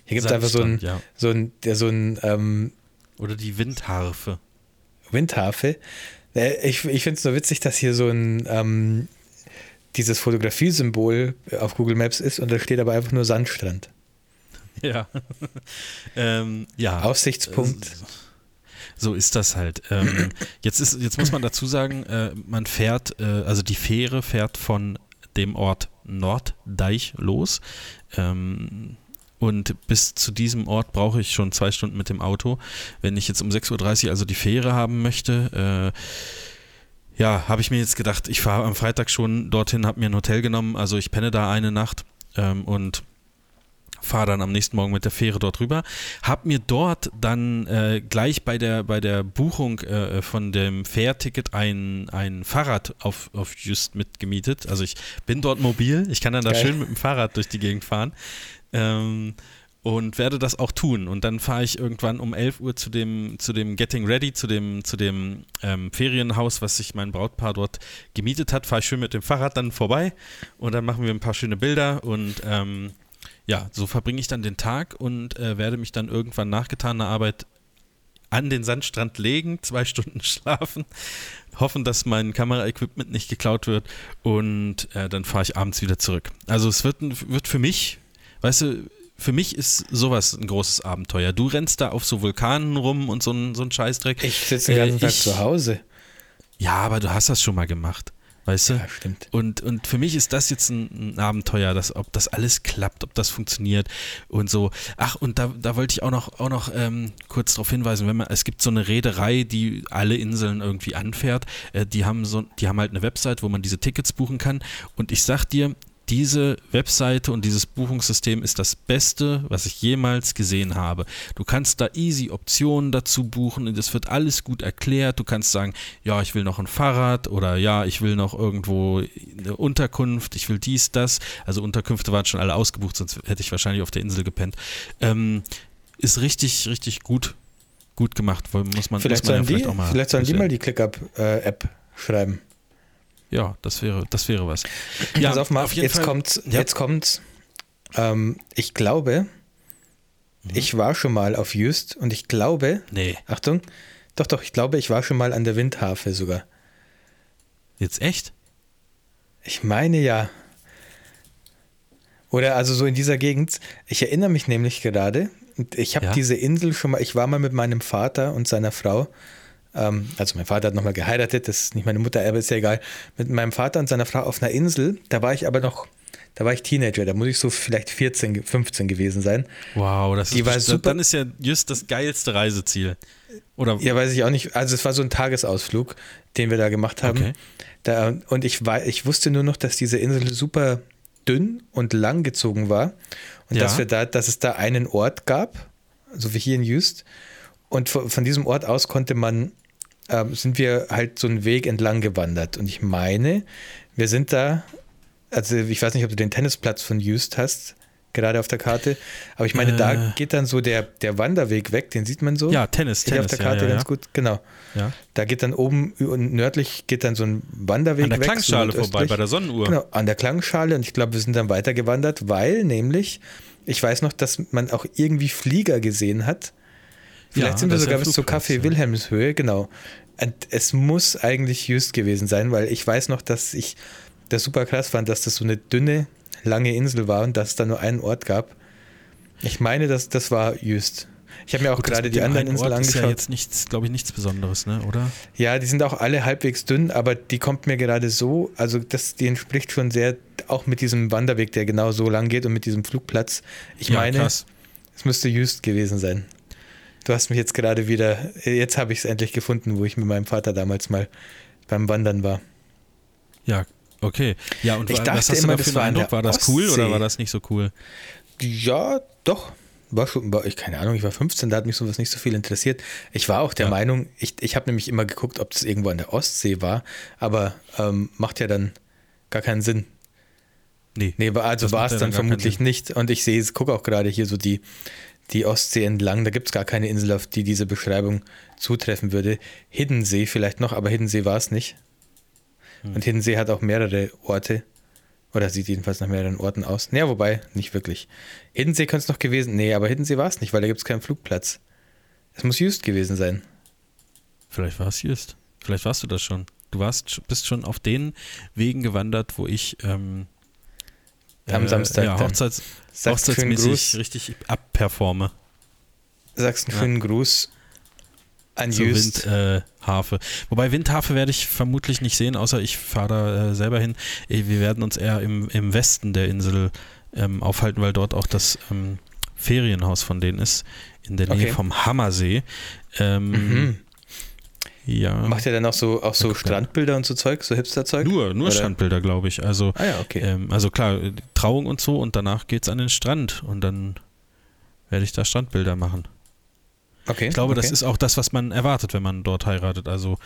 Hier gibt es einfach so ein, ja. so ein, der so ein ähm, oder die Windharfe. Windharfe. Äh, ich, ich finde es nur witzig, dass hier so ein ähm, dieses Fotografiesymbol auf Google Maps ist und da steht aber einfach nur Sandstrand. Ja. ähm, ja. Aussichtspunkt. So ist das halt. Ähm, jetzt, ist, jetzt muss man dazu sagen, äh, man fährt, äh, also die Fähre fährt von dem Ort Norddeich los. Ähm, und bis zu diesem Ort brauche ich schon zwei Stunden mit dem Auto. Wenn ich jetzt um 6.30 Uhr also die Fähre haben möchte, äh, ja, habe ich mir jetzt gedacht, ich fahre am Freitag schon dorthin, habe mir ein Hotel genommen, also ich penne da eine Nacht ähm, und fahre dann am nächsten Morgen mit der Fähre dort rüber. Hab mir dort dann äh, gleich bei der, bei der Buchung äh, von dem Fährticket ein, ein Fahrrad auf, auf Just mitgemietet. Also ich bin dort mobil, ich kann dann da schön mit dem Fahrrad durch die Gegend fahren. Ähm, und werde das auch tun. Und dann fahre ich irgendwann um 11 Uhr zu dem, zu dem Getting Ready, zu dem, zu dem ähm, Ferienhaus, was sich mein Brautpaar dort gemietet hat. Fahre ich schön mit dem Fahrrad dann vorbei und dann machen wir ein paar schöne Bilder und ähm, ja, so verbringe ich dann den Tag und äh, werde mich dann irgendwann nach getaner Arbeit an den Sandstrand legen, zwei Stunden schlafen, hoffen, dass mein Kameraequipment nicht geklaut wird und äh, dann fahre ich abends wieder zurück. Also es wird, wird für mich weißt du, für mich ist sowas ein großes Abenteuer. Du rennst da auf so Vulkanen rum und so ein, so ein Scheißdreck. Ich sitze den ganzen äh, Tag zu Hause. Ja, aber du hast das schon mal gemacht. Weißt du? Ja, stimmt. Und, und für mich ist das jetzt ein, ein Abenteuer, dass, ob das alles klappt, ob das funktioniert und so. Ach, und da, da wollte ich auch noch, auch noch ähm, kurz darauf hinweisen, wenn man, es gibt so eine Reederei, die alle Inseln irgendwie anfährt. Äh, die haben so, die haben halt eine Website, wo man diese Tickets buchen kann. Und ich sag dir, diese Webseite und dieses Buchungssystem ist das Beste, was ich jemals gesehen habe. Du kannst da easy Optionen dazu buchen und es wird alles gut erklärt. Du kannst sagen, ja, ich will noch ein Fahrrad oder ja, ich will noch irgendwo eine Unterkunft, ich will dies, das. Also Unterkünfte waren schon alle ausgebucht, sonst hätte ich wahrscheinlich auf der Insel gepennt. Ähm, ist richtig, richtig gut, gut gemacht. Muss man, vielleicht, muss man sollen, ja vielleicht, die, vielleicht sollen die mal die ClickUp-App schreiben. Ja, das wäre, das wäre was. Ja, Pass auf, Marv, auf jetzt, Fall, kommt, ja. jetzt kommt, ähm, ich glaube, mhm. ich war schon mal auf Just und ich glaube, nee. Achtung, doch, doch, ich glaube, ich war schon mal an der Windharfe sogar. Jetzt echt? Ich meine ja. Oder also so in dieser Gegend. Ich erinnere mich nämlich gerade, ich habe ja? diese Insel schon mal, ich war mal mit meinem Vater und seiner Frau, also mein Vater hat nochmal geheiratet, das ist nicht meine Mutter, aber ist ja egal, mit meinem Vater und seiner Frau auf einer Insel, da war ich aber noch, da war ich Teenager, da muss ich so vielleicht 14, 15 gewesen sein. Wow, das Die ist war super. dann ist ja just das geilste Reiseziel. Oder? Ja, weiß ich auch nicht. Also es war so ein Tagesausflug, den wir da gemacht haben. Okay. Da, und ich, war, ich wusste nur noch, dass diese Insel super dünn und lang gezogen war und ja. dass wir da, dass es da einen Ort gab, so wie hier in Just. Und von, von diesem Ort aus konnte man, äh, sind wir halt so einen Weg entlang gewandert. Und ich meine, wir sind da, also ich weiß nicht, ob du den Tennisplatz von Just hast, gerade auf der Karte. Aber ich meine, äh, da geht dann so der, der Wanderweg weg, den sieht man so. Ja, Tennis, Tennis. auf der Karte ja, ja, ganz gut, genau. Ja. Da geht dann oben und nördlich geht dann so ein Wanderweg weg. An der weg, Klangschale so vorbei, bei der Sonnenuhr. Genau, an der Klangschale. Und ich glaube, wir sind dann weiter gewandert, weil nämlich, ich weiß noch, dass man auch irgendwie Flieger gesehen hat. Vielleicht sind wir sogar bis zur Café Wilhelmshöhe, genau. Es muss eigentlich Just gewesen sein, weil ich weiß noch, dass ich das super krass fand, dass das so eine dünne lange Insel war und dass es da nur einen Ort gab. Ich meine, dass das war Just. Ich habe mir auch Gut, gerade die anderen Inseln angeschaut. Ist ja jetzt nichts, glaube ich, nichts Besonderes, ne? oder? Ja, die sind auch alle halbwegs dünn, aber die kommt mir gerade so, also das, die entspricht schon sehr, auch mit diesem Wanderweg, der genau so lang geht und mit diesem Flugplatz. Ich ja, meine, krass. es müsste Just gewesen sein. Du hast mich jetzt gerade wieder, jetzt habe ich es endlich gefunden, wo ich mit meinem Vater damals mal beim Wandern war. Ja, Okay. Ja, und ich war, dachte was hast immer, du da für einen Eindruck? War das Ostsee. cool oder war das nicht so cool? Ja, doch. War schon, war, ich keine Ahnung, ich war 15, da hat mich sowas nicht so viel interessiert. Ich war auch der ja. Meinung, ich, ich habe nämlich immer geguckt, ob das irgendwo an der Ostsee war, aber ähm, macht ja dann gar keinen Sinn. Nee. Nee, also war es dann, dann vermutlich nicht. Und ich sehe, gucke auch gerade hier so die, die Ostsee entlang. Da gibt es gar keine Insel, auf die diese Beschreibung zutreffen würde. Hiddensee vielleicht noch, aber Hiddensee war es nicht. Hm. Und Hiddensee hat auch mehrere Orte. Oder sieht jedenfalls nach mehreren Orten aus. Naja, wobei, nicht wirklich. Hiddensee könnte es noch gewesen. Nee, aber Hiddensee war es nicht, weil da gibt es keinen Flugplatz. Es muss Just gewesen sein. Vielleicht war es Just. Vielleicht warst du das schon. Du warst, bist schon auf den Wegen gewandert, wo ich ähm, am äh, Samstag ja, Hochzeits, hochzeitsmäßig richtig abperforme. Sagst einen ja. schönen Gruß an Zur Windharfe. Äh, Wobei Windharfe werde ich vermutlich nicht sehen, außer ich fahre da äh, selber hin. Äh, wir werden uns eher im, im Westen der Insel ähm, aufhalten, weil dort auch das ähm, Ferienhaus von denen ist, in der Nähe okay. vom Hammersee. Ähm, mhm. Ja. Macht ihr dann auch so, auch so Strandbilder und so Zeug, so Hipster-Zeug? Nur, nur Strandbilder, glaube ich. Also, ah ja, okay. Ähm, also klar, Trauung und so und danach geht es an den Strand und dann werde ich da Strandbilder machen. Okay. Ich glaube, okay. das ist auch das, was man erwartet, wenn man dort heiratet. Also,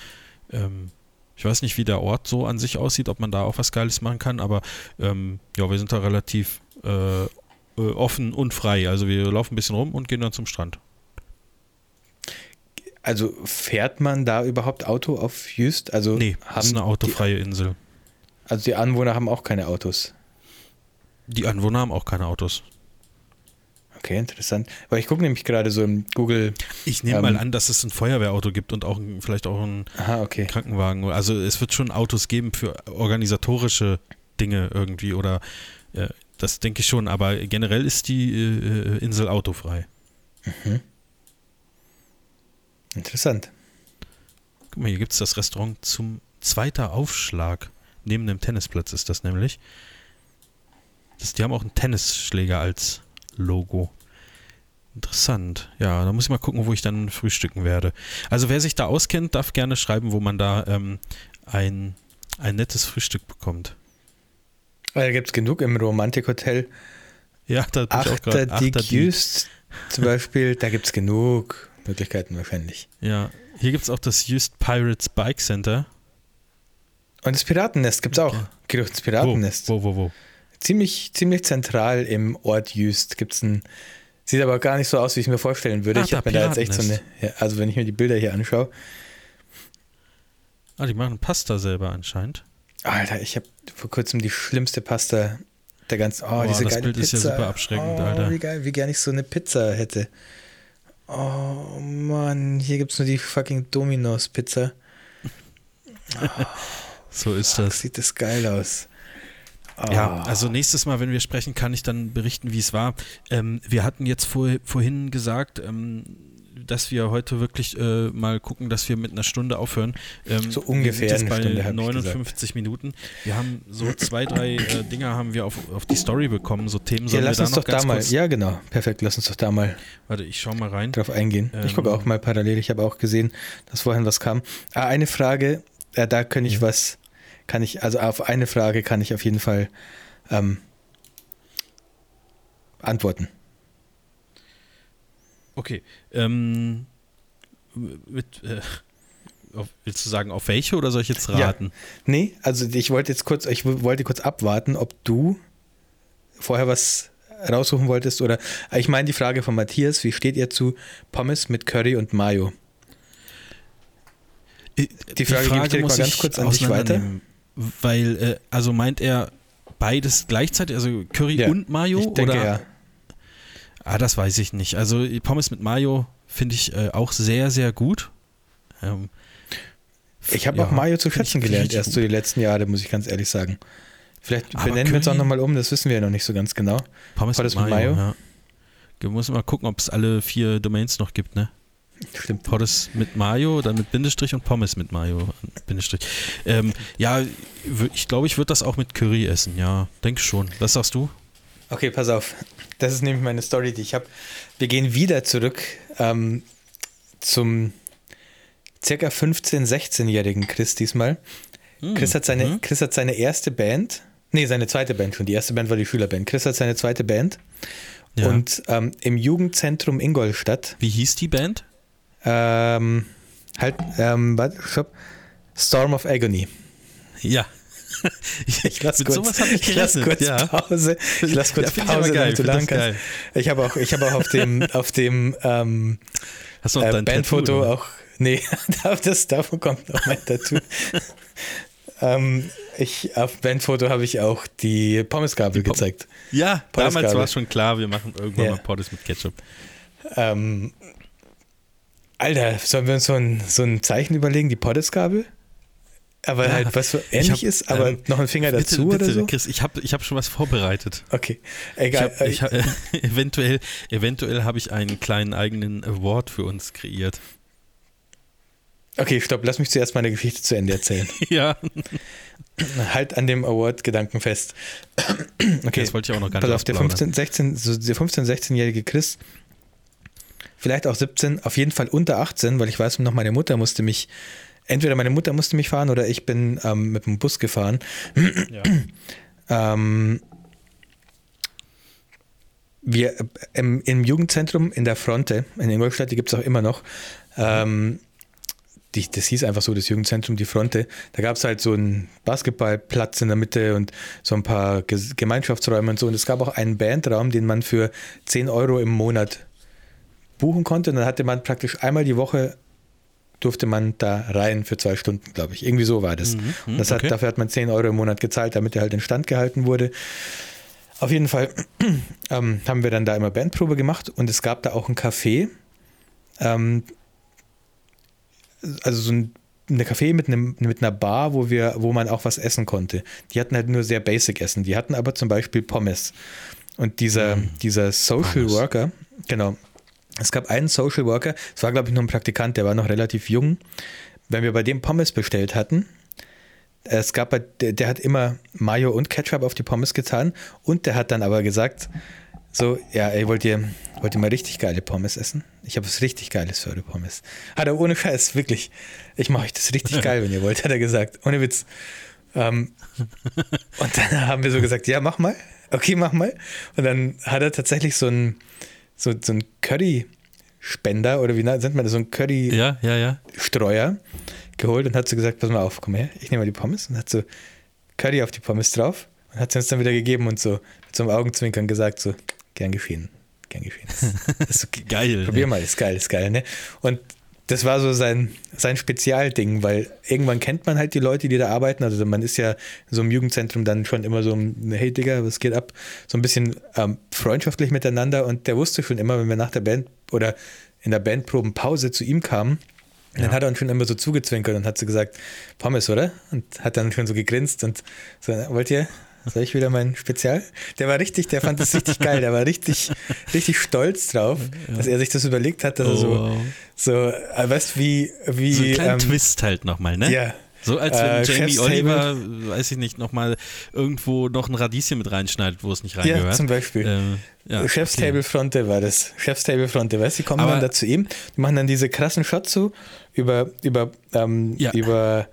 ähm, ich weiß nicht, wie der Ort so an sich aussieht, ob man da auch was Geiles machen kann, aber ähm, ja, wir sind da relativ äh, äh, offen und frei. Also wir laufen ein bisschen rum und gehen dann zum Strand. Also fährt man da überhaupt Auto auf Just? Also nee, das ist eine autofreie die, Insel. Also die Anwohner haben auch keine Autos. Die Anwohner haben auch keine Autos. Okay, interessant. Weil ich gucke nämlich gerade so im Google. Ich nehme ähm, mal an, dass es ein Feuerwehrauto gibt und auch ein, vielleicht auch einen aha, okay. Krankenwagen. Also es wird schon Autos geben für organisatorische Dinge irgendwie oder äh, das denke ich schon, aber generell ist die äh, Insel autofrei. Mhm. Interessant. Guck mal, hier gibt es das Restaurant zum zweiter Aufschlag. Neben dem Tennisplatz ist das nämlich. Das, die haben auch einen Tennisschläger als Logo. Interessant. Ja, da muss ich mal gucken, wo ich dann frühstücken werde. Also wer sich da auskennt, darf gerne schreiben, wo man da ähm, ein, ein nettes Frühstück bekommt. Da gibt es genug im Romantikhotel. Ja, da bin ich auch gerade. Achter zum Beispiel, da gibt es genug Möglichkeiten wahrscheinlich. Ja, hier gibt es auch das Just Pirates Bike Center. Und das Piratennest gibt es auch. Okay. Geht durch das Piratennest. Wo, wo, wo? wo? Ziemlich, ziemlich zentral im Ort Just gibt es ein Sieht aber gar nicht so aus, wie ich mir vorstellen würde. Ah, ich habe mir da jetzt echt so eine. Ja, also, wenn ich mir die Bilder hier anschaue. Ah, die machen Pasta selber anscheinend. Alter, ich habe vor kurzem die schlimmste Pasta der ganzen. Oh, Boah, diese das geile Bild Pizza. ist ja super abschreckend, oh, Alter. Wie geil, wie gerne ich so eine Pizza hätte. Oh Mann, hier gibt es nur die fucking Dominos-Pizza. Oh, so ist das. Sieht das geil aus. Oh. Ja, also nächstes Mal, wenn wir sprechen, kann ich dann berichten, wie es war. Ähm, wir hatten jetzt vor, vorhin gesagt, ähm, dass wir heute wirklich äh, mal gucken, dass wir mit einer Stunde aufhören. Ähm, so ungefähr wir sind jetzt bei Stunde, 59 Minuten. Wir haben so zwei, drei äh, Dinger haben wir auf, auf die Story bekommen, so Themen. Ja, lass uns doch da mal. Ja, genau. Perfekt. Lass uns doch da mal. Warte, ich schau mal rein. Drauf eingehen. Ähm, ich gucke auch mal parallel. Ich habe auch gesehen, dass vorhin was kam. Ah, eine Frage. Äh, da kann ich was. Kann ich also auf eine Frage kann ich auf jeden Fall ähm, antworten. Okay. Ähm, mit, äh, auf, willst du sagen, auf welche oder soll ich jetzt raten? Ja. Nee, also ich wollte jetzt kurz, ich wollte kurz abwarten, ob du vorher was raussuchen wolltest oder ich meine die Frage von Matthias, wie steht ihr zu Pommes mit Curry und Mayo? Die Frage, die Frage gebe ich dir mal ganz kurz an dich weiter. Weil, äh, also meint er beides gleichzeitig, also Curry ja, und Mayo? Ich denke, oder? ja. Ah, das weiß ich nicht. Also Pommes mit Mayo finde ich äh, auch sehr, sehr gut. Ähm, ich habe ja, auch Mayo zu schätzen gelernt, erst so die letzten Jahre, muss ich ganz ehrlich sagen. Vielleicht Aber benennen wir uns auch nochmal um, das wissen wir ja noch nicht so ganz genau. Pommes, Pommes mit Mayo. Mit Mayo. Ja. Wir müssen mal gucken, ob es alle vier Domains noch gibt, ne? Stimmt. Pommes mit Mayo, dann mit Bindestrich und Pommes mit Mayo. Bindestrich. Ähm, ja, ich glaube, ich würde das auch mit Curry essen, ja. Denk schon. Was sagst du? Okay, pass auf. Das ist nämlich meine Story, die ich habe. Wir gehen wieder zurück ähm, zum circa 15-, 16-jährigen Chris diesmal. Mhm. Chris, hat seine, mhm. Chris hat seine erste Band, nee, seine zweite Band schon. Die erste Band war die Schülerband. Chris hat seine zweite Band. Ja. Und ähm, im Jugendzentrum Ingolstadt. Wie hieß die Band? Ähm, halt, ähm, warte, stopp. Storm of Agony. Ja. ich, ich lasse kurz, ich ich lass kurz ja. Pause. Ich lasse kurz ja, Pause, damit du lang kannst. Ich habe auch, ich habe auch auf dem, auf dem ähm, äh, Bandfoto Tattoo, auch. Nee, das, davon kommt noch mein Tattoo. ähm, ich, auf Bandfoto habe ich auch die Pommesgabel die Pom gezeigt. Ja, damals war es schon klar, wir machen irgendwann ja. mal Pommes mit Ketchup. Ähm, Alter, sollen wir uns so ein, so ein Zeichen überlegen, die Poddesgabel? Aber ja, halt was so ähnlich hab, ist, aber ähm, noch ein Finger bitte, dazu bitte, oder so? Chris, ich habe ich hab schon was vorbereitet. Okay, egal. Ich hab, ich hab, äh, eventuell eventuell habe ich einen kleinen eigenen Award für uns kreiert. Okay, stopp, lass mich zuerst meine Geschichte zu Ende erzählen. ja. Halt an dem Award-Gedanken fest. okay, das wollte ich auch noch gar nicht Pass auf, der 15, 16, so der 15-, 16-jährige Chris, vielleicht auch 17, auf jeden Fall unter 18, weil ich weiß noch, meine Mutter musste mich entweder meine Mutter musste mich fahren oder ich bin ähm, mit dem Bus gefahren. Ja. ähm, wir im, im, Jugendzentrum in der Fronte in Ingolstadt, die gibt es auch immer noch. Ähm, die, das hieß einfach so, das Jugendzentrum, die Fronte. Da gab es halt so einen Basketballplatz in der Mitte und so ein paar Gemeinschaftsräume und so. Und es gab auch einen Bandraum, den man für 10 Euro im Monat buchen konnte. Und dann hatte man praktisch einmal die Woche durfte man da rein für zwei Stunden, glaube ich. Irgendwie so war das. Mhm, mhm das hat, okay. Dafür hat man 10 Euro im Monat gezahlt, damit er halt in Stand gehalten wurde. Auf jeden Fall ähm, haben wir dann da immer Bandprobe gemacht und es gab da auch ein Café. Ähm, also so ein eine Café mit, einem, mit einer Bar, wo, wir, wo man auch was essen konnte. Die hatten halt nur sehr basic Essen. Die hatten aber zum Beispiel Pommes. Und dieser, mm. dieser Social Pommes. Worker, genau, es gab einen Social Worker, es war glaube ich nur ein Praktikant, der war noch relativ jung. Wenn wir bei dem Pommes bestellt hatten, es gab, der, der hat immer Mayo und Ketchup auf die Pommes getan und der hat dann aber gesagt, so, ja, ey, wollt ihr, wollt ihr mal richtig geile Pommes essen? Ich habe was richtig Geiles für eure Pommes. Hat er ohne Scheiß, wirklich. Ich mache euch das richtig geil, wenn ihr wollt, hat er gesagt. Ohne Witz. Ähm, und dann haben wir so gesagt, ja, mach mal. Okay, mach mal. Und dann hat er tatsächlich so ein, so, so ein Curry-Spender oder wie nennt man das, so ein Curry-Streuer ja, ja, ja. geholt und hat so gesagt, pass mal auf, komm her, ich nehme mal die Pommes und hat so Curry auf die Pommes drauf und hat sie uns dann wieder gegeben und so mit so einem Augenzwinkern gesagt, so, gern geschehen, gern geschehen. Das ist so geil. Probier ne? mal, ist geil, ist geil, ne? Und das war so sein, sein Spezialding, weil irgendwann kennt man halt die Leute, die da arbeiten. Also man ist ja in so einem Jugendzentrum dann schon immer so, hey Digga, was geht ab? So ein bisschen ähm, freundschaftlich miteinander und der wusste schon immer, wenn wir nach der Band oder in der Bandprobenpause zu ihm kamen, ja. dann hat er uns schon immer so zugezwinkert und hat so gesagt, Pommes, oder? Und hat dann schon so gegrinst und so, wollt ihr? Soll ich wieder mein Spezial? Der war richtig, der fand das richtig geil. Der war richtig, richtig stolz drauf, ja. dass er sich das überlegt hat, dass oh, er so, wow. so, äh, weißt wie, wie. So einen kleinen ähm, Twist halt nochmal, ne? Ja. So als wenn äh, Jamie Oliver, weiß ich nicht, nochmal irgendwo noch ein Radieschen mit reinschneidet, wo es nicht reingehört. Ja, zum Beispiel. Ähm, ja, Chefstable okay. Fronte war das. Chefstable Fronte, weißt du, die kommen Aber, dann da zu ihm, die machen dann diese krassen Shots so über, über, ähm, ja. über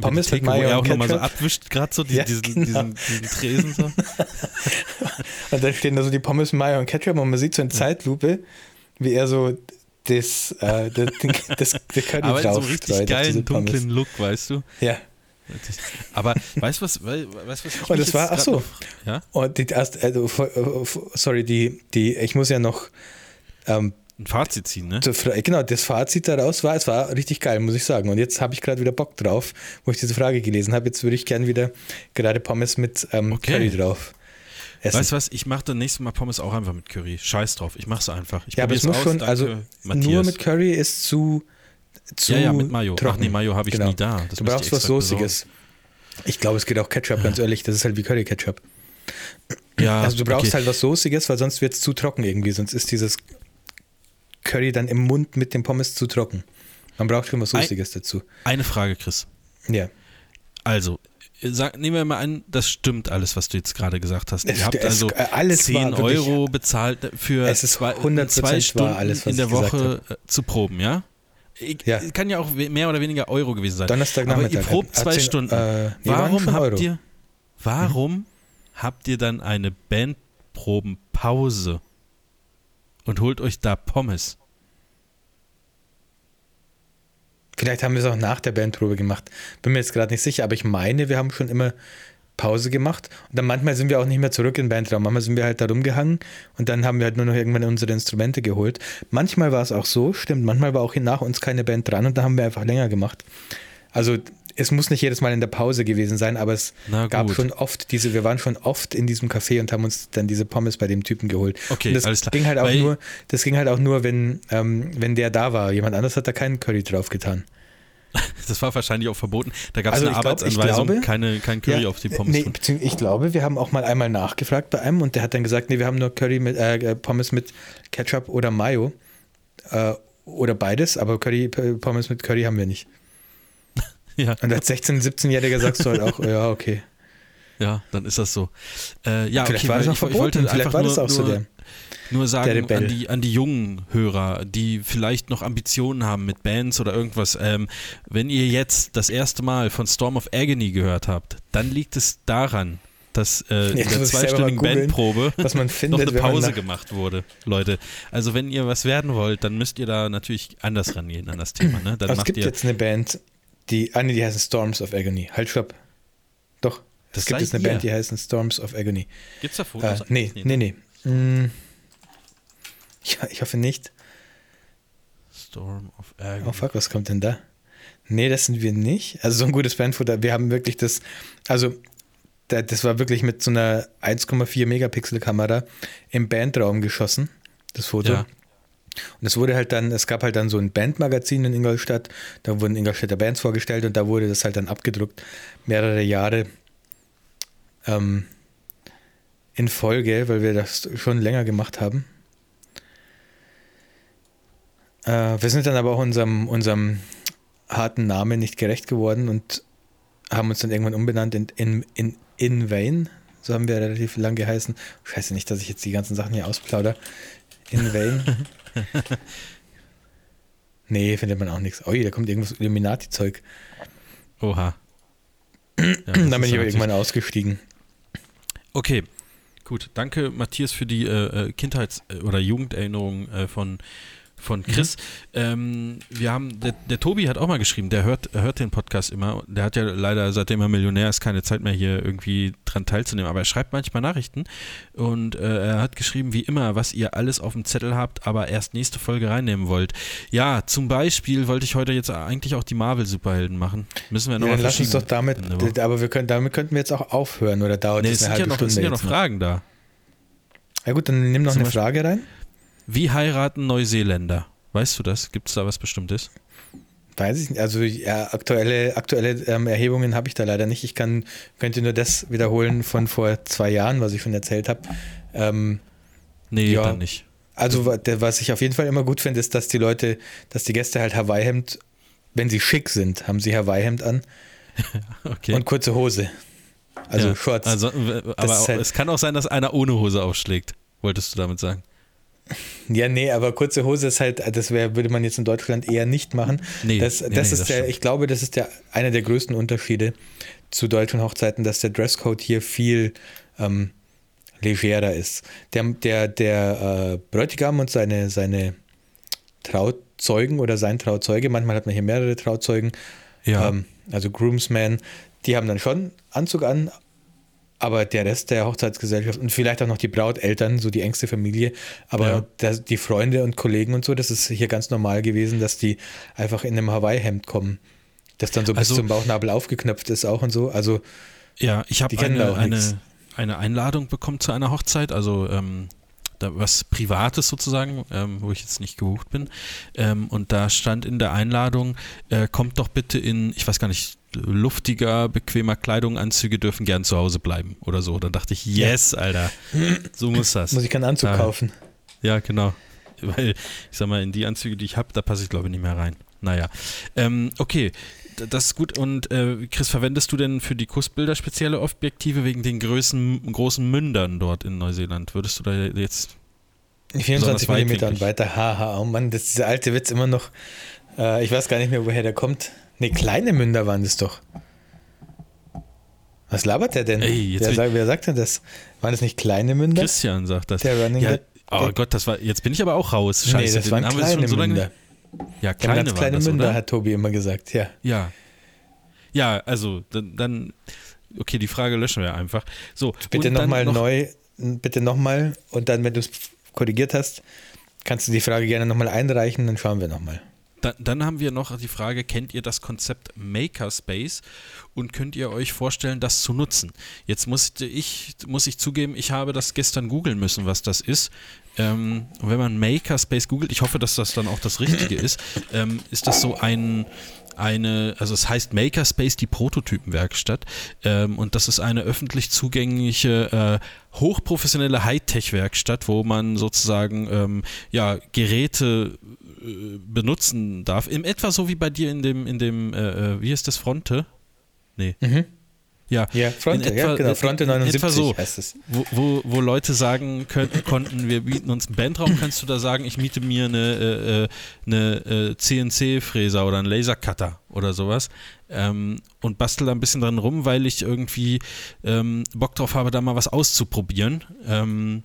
Pommes mit, mit Mayo wo er auch nochmal so abwischt, gerade so die, ja, diesen, genau. diesen, diesen, Tresen so. und dann stehen da so die Pommes, Mayo und Ketchup und man sieht so in Zeitlupe, wie er so das, äh, das, das, das Curry Aber so richtig geilen, dunklen Look, weißt du? Ja. Aber weißt du was, weißt, was Und das war, ach so. ja? Und die also, sorry, die, die, ich muss ja noch ähm, ein Fazit ziehen, ne? Genau, das Fazit daraus war, es war richtig geil, muss ich sagen. Und jetzt habe ich gerade wieder Bock drauf, wo ich diese Frage gelesen habe. Jetzt würde ich gerne wieder gerade Pommes mit ähm, okay. Curry drauf. Essen. Weißt du was, ich mache dann nächstes Mal Pommes auch einfach mit Curry. Scheiß drauf, ich mache es einfach. Ich ja, aber es muss aus, schon, also Matthias. nur mit Curry ist zu, zu Ja, ja, mit Mayo. Trocken. Ach nee, Mayo habe ich genau. nie da. Das du brauchst was Soßiges. Ich glaube, es geht auch Ketchup, ganz ehrlich. Das ist halt wie Curry-Ketchup. Ja, also du brauchst okay. halt was Soßiges, weil sonst wird es zu trocken irgendwie. Sonst ist dieses Curry dann im Mund mit dem Pommes zu trocken. Man braucht schon was Soßiges Ein, dazu. Eine Frage, Chris. Ja. Also, sag, nehmen wir mal an, das stimmt alles, was du jetzt gerade gesagt hast. Ihr habt also äh, alles 10 Euro bezahlt für zwei, zwei, Stunden alles, in der Woche äh, zu proben, ja? Ich, ja? Kann ja auch mehr oder weniger Euro gewesen sein. Donnerstag Aber ihr probt zwei 10, Stunden. Äh, warum habt Euro. ihr, warum mhm. habt ihr dann eine Bandprobenpause und holt euch da Pommes? Vielleicht haben wir es auch nach der Bandprobe gemacht. Bin mir jetzt gerade nicht sicher, aber ich meine, wir haben schon immer Pause gemacht. Und dann manchmal sind wir auch nicht mehr zurück in den Bandraum. Manchmal sind wir halt da rumgehangen und dann haben wir halt nur noch irgendwann unsere Instrumente geholt. Manchmal war es auch so, stimmt, manchmal war auch nach uns keine Band dran und da haben wir einfach länger gemacht. Also es muss nicht jedes Mal in der Pause gewesen sein, aber es gab schon oft diese, wir waren schon oft in diesem Café und haben uns dann diese Pommes bei dem Typen geholt. Okay, und das alles klar. Ging halt auch nur, das ging halt auch nur, wenn, ähm, wenn der da war. Jemand anders hat da keinen Curry drauf getan. Das war wahrscheinlich auch verboten. Da gab es also eine Arbeitsanweisung, glaube, keine, kein Curry ja, auf die Pommes. Nee, ich glaube, wir haben auch mal einmal nachgefragt bei einem und der hat dann gesagt, nee, wir haben nur Curry mit äh, Pommes mit Ketchup oder Mayo. Äh, oder beides, aber Curry, Pommes mit Curry haben wir nicht. Ja. Und als 16-, 17-Jähriger sagst du halt auch, ja, okay. Ja, dann ist das so. Äh, ja, Vielleicht okay, war das noch verboten. Ich wollte Vielleicht war das auch nur, so der. Nur sagen an die, an die jungen Hörer, die vielleicht noch Ambitionen haben mit Bands oder irgendwas, ähm, wenn ihr jetzt das erste Mal von Storm of Agony gehört habt, dann liegt es daran, dass äh, in der zweistündigen Bandprobe findet, noch eine Pause gemacht wurde, Leute. Also wenn ihr was werden wollt, dann müsst ihr da natürlich anders rangehen an das Thema. Ne? Dann es gibt ihr, jetzt eine Band, die, ah nee, die heißen Storms of Agony. Halt, stopp. Doch, es gibt jetzt eine ihr. Band, die heißen Storms of Agony. Gibt es da Fotos? Äh, nee, nee, nee, nee. Mm, ich, ich hoffe nicht. Storm of Agony. Oh fuck, was kommt denn da? Nee, das sind wir nicht. Also so ein gutes Bandfoto. Wir haben wirklich das, also das war wirklich mit so einer 1,4 Megapixel Kamera im Bandraum geschossen, das Foto. Ja. Und es wurde halt dann, es gab halt dann so ein Bandmagazin in Ingolstadt, da wurden Ingolstädter Bands vorgestellt und da wurde das halt dann abgedruckt, mehrere Jahre ähm, in Folge, weil wir das schon länger gemacht haben. Äh, wir sind dann aber auch unserem, unserem harten Namen nicht gerecht geworden und haben uns dann irgendwann umbenannt in, in, in, in Vain. So haben wir relativ lang geheißen. Scheiße, nicht, dass ich jetzt die ganzen Sachen hier ausplauder. In Vain. nee, findet man auch nichts. Ui, da kommt irgendwas Illuminati-Zeug. Oha. Ja, Dann bin ich aber irgendwann ausgestiegen. Okay, gut. Danke, Matthias, für die äh, äh Kindheits- oder Jugenderinnerung äh, von von. Chris. Mhm. Ähm, wir haben, der, der, Tobi hat auch mal geschrieben, der hört, hört den Podcast immer. Der hat ja leider, seitdem er Millionär ist, keine Zeit mehr hier irgendwie dran teilzunehmen, aber er schreibt manchmal Nachrichten und äh, er hat geschrieben, wie immer, was ihr alles auf dem Zettel habt, aber erst nächste Folge reinnehmen wollt. Ja, zum Beispiel wollte ich heute jetzt eigentlich auch die Marvel-Superhelden machen. Müssen wir nochmal ja, lass uns doch damit, aber wir können, damit könnten wir jetzt auch aufhören oder dauert nee, das eine halbe ja noch, Stunde? Es sind ja noch Fragen da. Ja gut, dann nimm noch Zum eine Beispiel, Frage rein. Wie heiraten Neuseeländer? Weißt du das? Gibt es da was Bestimmtes? Weiß ich nicht. Also ja, aktuelle, aktuelle ähm, Erhebungen habe ich da leider nicht. Ich kann, könnte nur das wiederholen von vor zwei Jahren, was ich schon erzählt habe. Ähm, nee, ja, dann nicht. Also was ich auf jeden Fall immer gut finde, ist, dass die Leute, dass die Gäste halt Hawaii-Hemd, wenn sie schick sind, haben sie Hawaii-Hemd an okay. und kurze Hose. Also ja, Shorts. Also, aber halt es kann auch sein, dass einer ohne Hose aufschlägt, wolltest du damit sagen. Ja, nee, aber kurze Hose ist halt, das wär, würde man jetzt in Deutschland eher nicht machen. Nee, das, das nee, ist das der, stimmt. ich glaube, das ist der, einer der größten Unterschiede zu deutschen Hochzeiten, dass der Dresscode hier viel ähm, legerer ist. Der, der, der äh, Bräutigam und seine, seine Trauzeugen oder sein Trauzeuge, manchmal hat man hier mehrere Trauzeugen, ja. ähm, also Groomsmen, die haben dann schon Anzug an, aber der Rest der Hochzeitsgesellschaft und vielleicht auch noch die Brauteltern, so die engste Familie, aber ja. das, die Freunde und Kollegen und so, das ist hier ganz normal gewesen, dass die einfach in einem Hawaii-Hemd kommen, das dann so also, bis zum Bauchnabel aufgeknöpft ist auch und so. Also ja, ich habe eine, eine, eine Einladung bekommen zu einer Hochzeit, also ähm, da was Privates sozusagen, ähm, wo ich jetzt nicht gebucht bin. Ähm, und da stand in der Einladung, äh, kommt doch bitte in, ich weiß gar nicht, luftiger, bequemer Kleidung, Anzüge dürfen gern zu Hause bleiben oder so. Dann dachte ich, yes, ja. Alter, so muss das. Muss ich keinen Anzug ja. kaufen. Ja, genau. Weil, ich sag mal, in die Anzüge, die ich habe, da passe ich glaube ich nicht mehr rein. Naja. Ähm, okay, das ist gut. Und äh, Chris, verwendest du denn für die Kussbilder spezielle Objektive wegen den Größen, großen Mündern dort in Neuseeland? Würdest du da jetzt 24 mm und weiter, haha, oh Mann, das ist dieser alte Witz immer noch. Äh, ich weiß gar nicht mehr, woher der kommt. Ne, kleine Münder waren das doch. Was labert der denn? Ey, wer, sagt, wer sagt denn das? Waren das nicht kleine Münder? Christian sagt das. Der Running ja, Oh Gott, das war, jetzt bin ich aber auch raus. Scheiße, nee, das waren kleine so Münder. Ja, kleine, ganz kleine das, Münder, oder? hat Tobi immer gesagt, ja. Ja. Ja, also dann, dann okay, die Frage löschen wir einfach. So, bitte nochmal noch neu, bitte nochmal und dann, wenn du es korrigiert hast, kannst du die Frage gerne nochmal einreichen, dann schauen wir nochmal. Dann, dann haben wir noch die Frage, kennt ihr das Konzept Makerspace und könnt ihr euch vorstellen, das zu nutzen? Jetzt musste ich, muss ich zugeben, ich habe das gestern googeln müssen, was das ist. Ähm, wenn man Makerspace googelt, ich hoffe, dass das dann auch das Richtige ist, ähm, ist das so ein, eine, also es heißt Makerspace, die Prototypenwerkstatt. Ähm, und das ist eine öffentlich zugängliche, äh, hochprofessionelle Hightech-Werkstatt, wo man sozusagen ähm, ja, Geräte benutzen darf. In etwa so wie bei dir in dem, in dem, äh, äh wie ist das, Fronte? Nee. Mhm. Ja, ja Fronte, etwa, ja, genau. Fronte 79 etwa so, heißt es. Wo, wo, wo Leute sagen können, konnten, wir bieten uns einen Bandraum, kannst du da sagen, ich miete mir eine, äh, äh eine äh, CNC-Fräser oder einen Lasercutter oder sowas ähm, und bastel da ein bisschen dran rum, weil ich irgendwie ähm, Bock drauf habe, da mal was auszuprobieren. Ähm,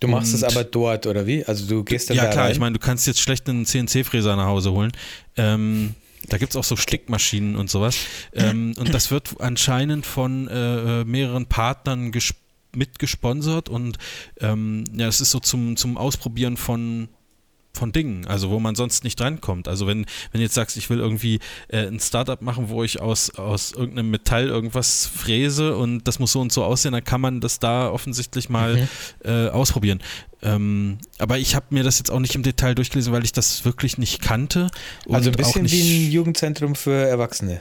du machst es aber dort, oder wie? Also du gehst dann Ja da klar, rein? ich meine, du kannst jetzt schlecht einen CNC-Fräser nach Hause holen. Ähm, da gibt es auch so Stickmaschinen und sowas. Ähm, und das wird anscheinend von äh, mehreren Partnern mitgesponsert und ähm, ja, es ist so zum, zum Ausprobieren von von Dingen, also wo man sonst nicht drankommt. Also wenn, wenn du jetzt sagst, ich will irgendwie äh, ein Startup machen, wo ich aus, aus irgendeinem Metall irgendwas fräse und das muss so und so aussehen, dann kann man das da offensichtlich mal mhm. äh, ausprobieren. Ähm, aber ich habe mir das jetzt auch nicht im Detail durchgelesen, weil ich das wirklich nicht kannte. also ein bisschen wie ein Jugendzentrum für Erwachsene.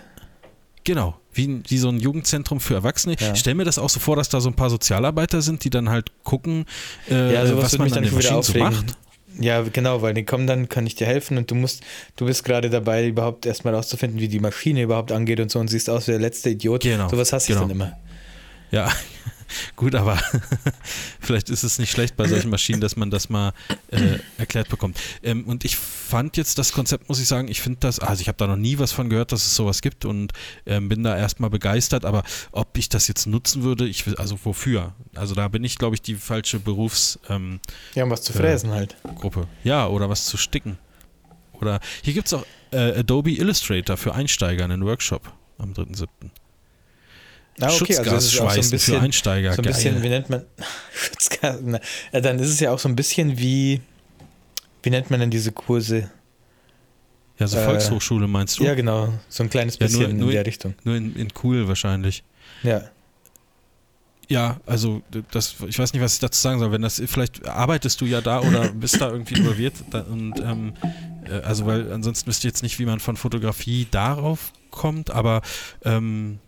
Genau, wie, wie so ein Jugendzentrum für Erwachsene. Ja. Ich stelle mir das auch so vor, dass da so ein paar Sozialarbeiter sind, die dann halt gucken, äh, ja, was man an den Maschinen so macht. Ja, genau, weil die kommen dann, kann ich dir helfen und du musst, du bist gerade dabei, überhaupt erstmal rauszufinden, wie die Maschine überhaupt angeht und so und siehst aus wie der letzte Idiot. Genau. Sowas hast du genau. dann immer. Ja, gut, aber vielleicht ist es nicht schlecht bei solchen Maschinen, dass man das mal äh, erklärt bekommt. Ähm, und ich fand jetzt das Konzept, muss ich sagen, ich finde das, also ich habe da noch nie was von gehört, dass es sowas gibt und ähm, bin da erstmal begeistert, aber ob ich das jetzt nutzen würde, ich also wofür? Also da bin ich, glaube ich, die falsche Berufs... Ähm, ja, um was zu fräsen äh, halt. Gruppe. Ja, oder was zu sticken. Oder hier gibt es auch äh, Adobe Illustrator für Einsteiger, einen Workshop am 3.7. Ah, okay, Schutzgas also schweißen so ein bisschen, für Einsteiger. So ein bisschen, Geil. wie nennt man Schutzgas? Ja, dann ist es ja auch so ein bisschen wie, wie nennt man denn diese Kurse? Ja, so äh, Volkshochschule meinst du? Ja, genau, so ein kleines bisschen ja, nur, nur in der Richtung. Nur in, in cool wahrscheinlich. Ja. Ja, also das, ich weiß nicht, was ich dazu sagen soll. Wenn das, vielleicht arbeitest du ja da oder bist da irgendwie involviert da, und ähm, äh, also weil ansonsten wüsste ich jetzt nicht, wie man von Fotografie darauf kommt, aber ähm,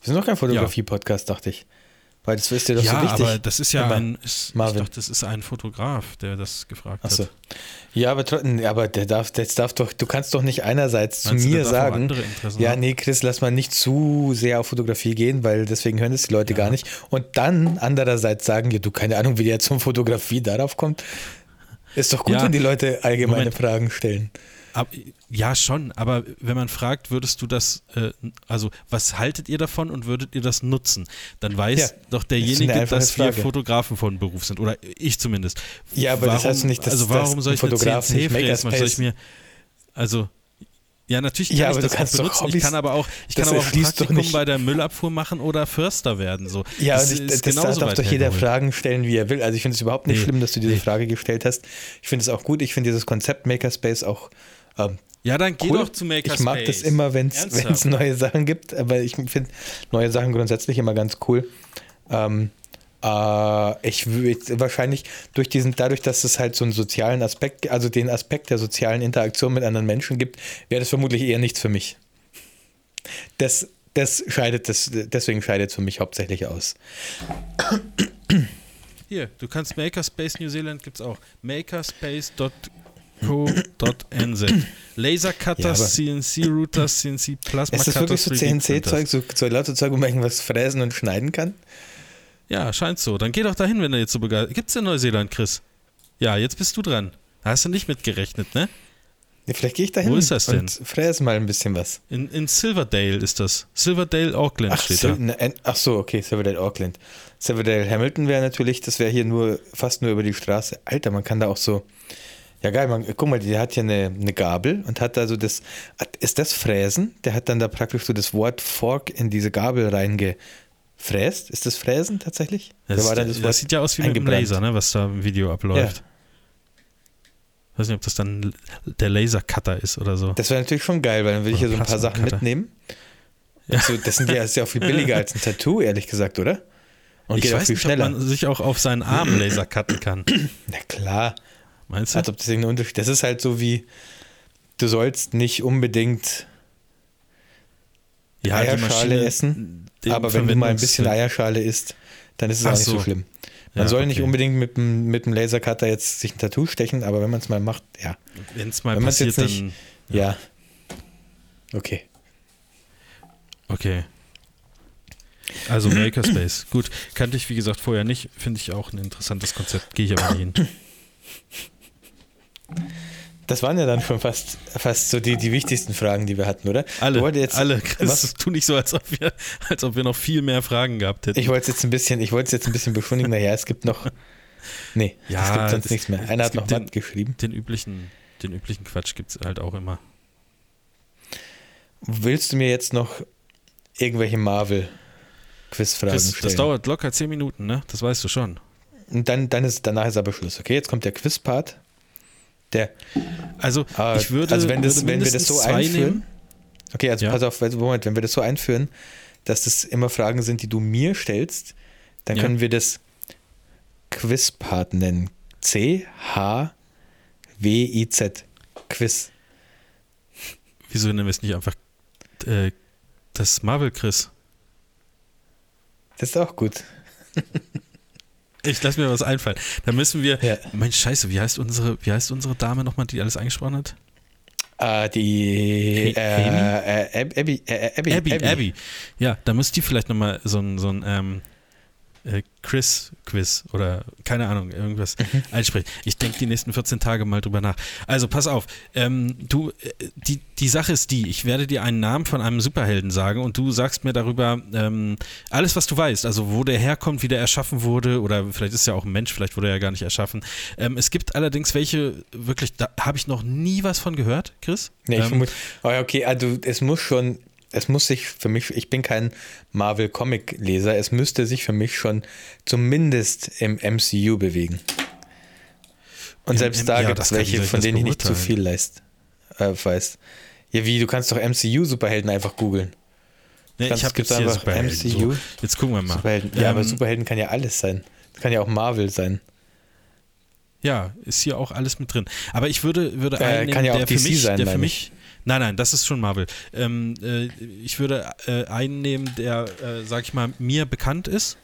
wir sind doch kein Fotografie-Podcast, dachte ich. Weil das ist dir doch ja, so wichtig. aber das ist ja ein, ist, Marvin. ich dachte, das ist ein Fotograf, der das gefragt Ach so. hat. Ja, aber, aber der darf, das darf doch, du kannst doch nicht einerseits Meinst zu mir sagen, ja, nee, Chris, lass mal nicht zu sehr auf Fotografie gehen, weil deswegen hören es die Leute ja. gar nicht. Und dann andererseits sagen, ja, du, keine Ahnung, wie der zum Fotografie darauf kommt. Ist doch gut, ja. wenn die Leute allgemeine Moment. Fragen stellen. Ab, ja, schon, aber wenn man fragt, würdest du das, äh, also was haltet ihr davon und würdet ihr das nutzen? Dann weiß ja, doch derjenige, das dass Frage. wir Fotografen von Beruf sind, oder ich zumindest. Ja, aber warum, das heißt nicht, dass Also warum soll ich fräsen? Soll ich mir, also ja, natürlich kann ja, ich das auch benutzen. Hobbys, ich kann aber auch, ich kann aber auch ein Praktikum bei der Müllabfuhr machen oder Förster werden. So. Ja, das, ich, das, das darf doch jeder Fragen stellen, wie er will. Also ich finde es überhaupt nicht nee. schlimm, dass du diese. Frage gestellt hast. Ich finde es auch gut. Ich finde dieses Konzept Makerspace auch ähm, ja, dann geh cool. doch zu Makerspace. Ich mag das immer, wenn es neue Sachen gibt, aber ich finde neue Sachen grundsätzlich immer ganz cool. Ähm, äh, ich würde wahrscheinlich durch diesen, dadurch, dass es halt so einen sozialen Aspekt, also den Aspekt der sozialen Interaktion mit anderen Menschen gibt, wäre das vermutlich eher nichts für mich. Das, das scheidet das, deswegen scheidet es für mich hauptsächlich aus. Hier, du kannst Makerspace New Zealand gibt es auch. Makerspace.com Co.nz. Lasercutter, ja, CNC-Router, CNC-Plasma Ist das wirklich so CNC-Zeug, so, so lauter Zeug, wo man irgendwas fräsen und schneiden kann? Ja, scheint so. Dann geh doch dahin, wenn du jetzt so begeistert Gibt's in Neuseeland, Chris? Ja, jetzt bist du dran. Hast du nicht mitgerechnet, ne? Ja, vielleicht gehe ich dahin Wo ist das denn? und fräse mal ein bisschen was. In, in Silverdale ist das. Silverdale, Auckland ach, steht da. Ne, ach so, okay, Silverdale, Auckland. Silverdale, Hamilton wäre natürlich, das wäre hier nur fast nur über die Straße. Alter, man kann da auch so ja, geil. Man, guck mal, der hat hier eine, eine Gabel und hat also das. Ist das Fräsen? Der hat dann da praktisch so das Wort Fork in diese Gabel reingefräst. Ist das Fräsen tatsächlich? Das, da das, das sieht ja aus wie mit einem Laser, ne, was da im Video abläuft. Ja. Ich weiß nicht, ob das dann der Lasercutter ist oder so. Das wäre natürlich schon geil, weil dann würde ich hier so ein paar Sachen mitnehmen. Ja. Also, das sind ja, ist ja auch viel billiger als ein Tattoo, ehrlich gesagt, oder? Und ich geht weiß auch viel nicht, schneller. ob man sich auch auf seinen Arm Laser cutten kann. Na klar. Meinst du? Als ob das irgendein Unterschied Das ist halt so wie, du sollst nicht unbedingt ja, Eierschale essen, aber wenn du mal ein bisschen Eierschale isst, dann ist es Ach auch nicht so, so schlimm. Man ja, soll okay. nicht unbedingt mit dem, mit dem Lasercutter jetzt sich ein Tattoo stechen, aber wenn man es mal macht, ja. Wenn es mal wenn passiert, jetzt nicht, dann. Ja. ja. Okay. Okay. Also Makerspace. Gut, kannte ich wie gesagt vorher nicht. Finde ich auch ein interessantes Konzept. Gehe ich aber nicht hin. Das waren ja dann schon fast, fast so die, die wichtigsten Fragen, die wir hatten, oder? Alle, jetzt, alle. Chris, tu nicht so, als ob, wir, als ob wir noch viel mehr Fragen gehabt hätten. Ich wollte es jetzt ein bisschen, ich wollte jetzt ein bisschen beschunigen. Naja, es gibt noch, nee, ja, es gibt sonst das, nichts mehr. Einer hat noch den, was geschrieben. Den üblichen, den üblichen Quatsch gibt es halt auch immer. Willst du mir jetzt noch irgendwelche Marvel-Quizfragen stellen? Das dauert locker zehn Minuten, ne? Das weißt du schon. Und dann, dann ist, danach ist aber Schluss, okay? Jetzt kommt der Quiz-Part. Der, also, äh, ich würde, also wenn, das, wenn wir das so einführen. Nehmen. Okay, also ja. pass auf, Moment, wenn wir das so einführen, dass das immer Fragen sind, die du mir stellst, dann ja. können wir das Quizpart nennen. C, H, W, I, Z. Quiz. Wieso nennen wir es nicht einfach äh, das Marvel Chris? Das ist auch gut. Ich lasse mir was einfallen. Da müssen wir. Ja. Mein Scheiße, wie heißt unsere, wie heißt unsere Dame nochmal, die alles eingesprochen hat? Uh, die äh, äh, Abby, äh, Abby, Abby, Abby, Abby. Ja, da muss die vielleicht nochmal so ein, so ein ähm, äh, Chris-Quiz oder keine Ahnung, irgendwas mhm. einsprechen. Ich denke die nächsten 14 Tage mal drüber nach. Also pass auf, ähm, du, äh, die, die Sache ist die, ich werde dir einen Namen von einem Superhelden sagen und du sagst mir darüber ähm, alles, was du weißt, also wo der herkommt, wie der erschaffen wurde oder vielleicht ist er ja auch ein Mensch, vielleicht wurde er ja gar nicht erschaffen. Ähm, es gibt allerdings welche, wirklich, da habe ich noch nie was von gehört, Chris. Nee, ich ähm, vermute, oh okay, also es muss schon es muss sich für mich, ich bin kein Marvel-Comic-Leser, es müsste sich für mich schon zumindest im MCU bewegen. Und Im, selbst im, da ja, gibt es welche, von denen ich nicht zu viel leist, äh, weiß. Ja, wie, du kannst doch MCU-Superhelden einfach googeln. Nee, ich habe jetzt einfach MCU. So, jetzt gucken wir mal. Superhelden. Ja, ähm, aber Superhelden kann ja alles sein. Das kann ja auch Marvel sein. Ja, ist hier auch alles mit drin. Aber ich würde, würde äh, einen ja der für mich, sein, der für mich, nein, nein, das ist schon Marvel. Ähm, äh, ich würde äh, einen nehmen, der, äh, sag ich mal, mir bekannt ist.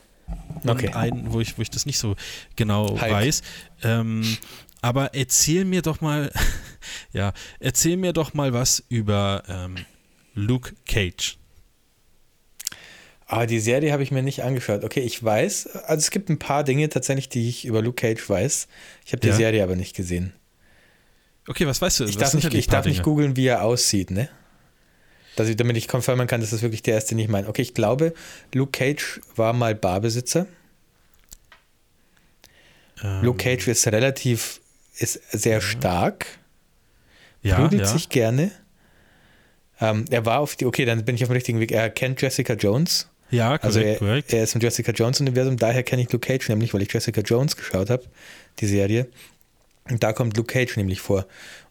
Und Okay. einen, wo ich, wo ich das nicht so genau Hulk. weiß. Ähm, aber erzähl mir doch mal, ja, erzähl mir doch mal was über ähm, Luke Cage. Ah, die Serie habe ich mir nicht angeschaut. Okay, ich weiß, also es gibt ein paar Dinge tatsächlich, die ich über Luke Cage weiß. Ich habe die Ja. Serie aber nicht gesehen. Okay, was weißt du? Ich was darf nicht, ich darf nicht googeln, wie er aussieht, ne? Dass ich, damit ich konfirmieren kann, dass das wirklich der erste, den ich meine. Okay, ich glaube, Luke Cage war mal Barbesitzer. Ähm, Luke Cage ist relativ, ist sehr stark, ja, prügelt ja. sich gerne. Ähm, er war auf die, okay, dann bin ich auf dem richtigen Weg. Er kennt Jessica Jones. Ja, korrekt, Also er, korrekt. er ist im Jessica Jones-Universum, daher kenne ich Luke Cage nämlich, weil ich Jessica Jones geschaut habe, die Serie. Und da kommt Luke Cage nämlich vor.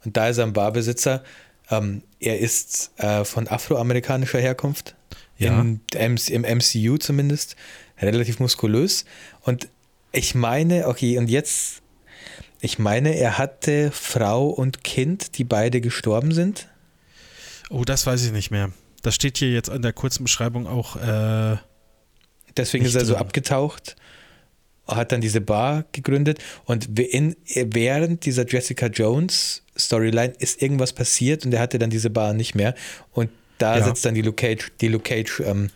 Und da ist er ein Barbesitzer. Ähm, er ist äh, von afroamerikanischer Herkunft, Ja. im, im MCU zumindest, relativ muskulös. Und ich meine, okay, und jetzt, ich meine, er hatte Frau und Kind, die beide gestorben sind. Oh, das weiß ich nicht mehr. Das steht hier jetzt an der kurzen Beschreibung auch. Äh, Deswegen ist er so drin. abgetaucht, hat dann diese Bar gegründet und in, während dieser Jessica Jones Storyline ist irgendwas passiert und er hatte dann diese Bar nicht mehr und da Ja. setzt dann die Luke Cage, die Luke Cage ähm,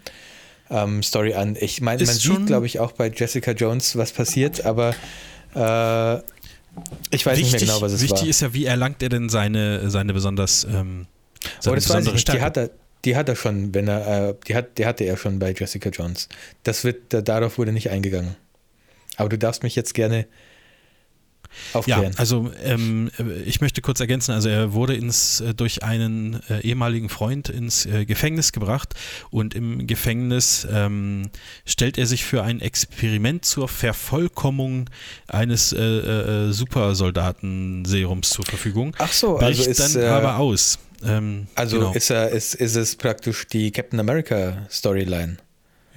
ähm, Story an. Ich meine, man sieht, glaube ich, auch bei Jessica Jones, was passiert, aber äh, ich weiß nicht mehr genau, was es wichtig war. ist ja, wie erlangt er denn seine, seine besonders ähm, Aber seine das weiß ich besondere nicht. Die hat er, die hat er schon, wenn er, äh, die hat, die hatte er schon bei Jessica Jones. Das wird, da, darauf wurde nicht eingegangen. Aber du darfst mich jetzt gerne Ja, aufklären. also ähm, äh, ich möchte kurz ergänzen, also er wurde ins, äh, durch einen äh, ehemaligen Freund ins äh, Gefängnis gebracht und im Gefängnis ähm, stellt er sich für ein Experiment zur Vervollkommnung eines äh, äh, Supersoldatenserums zur Verfügung. Ach so, bricht also ist, dann äh, aber aus. Ähm, also genau. ist, er, ist, ist es praktisch die Captain America Storyline.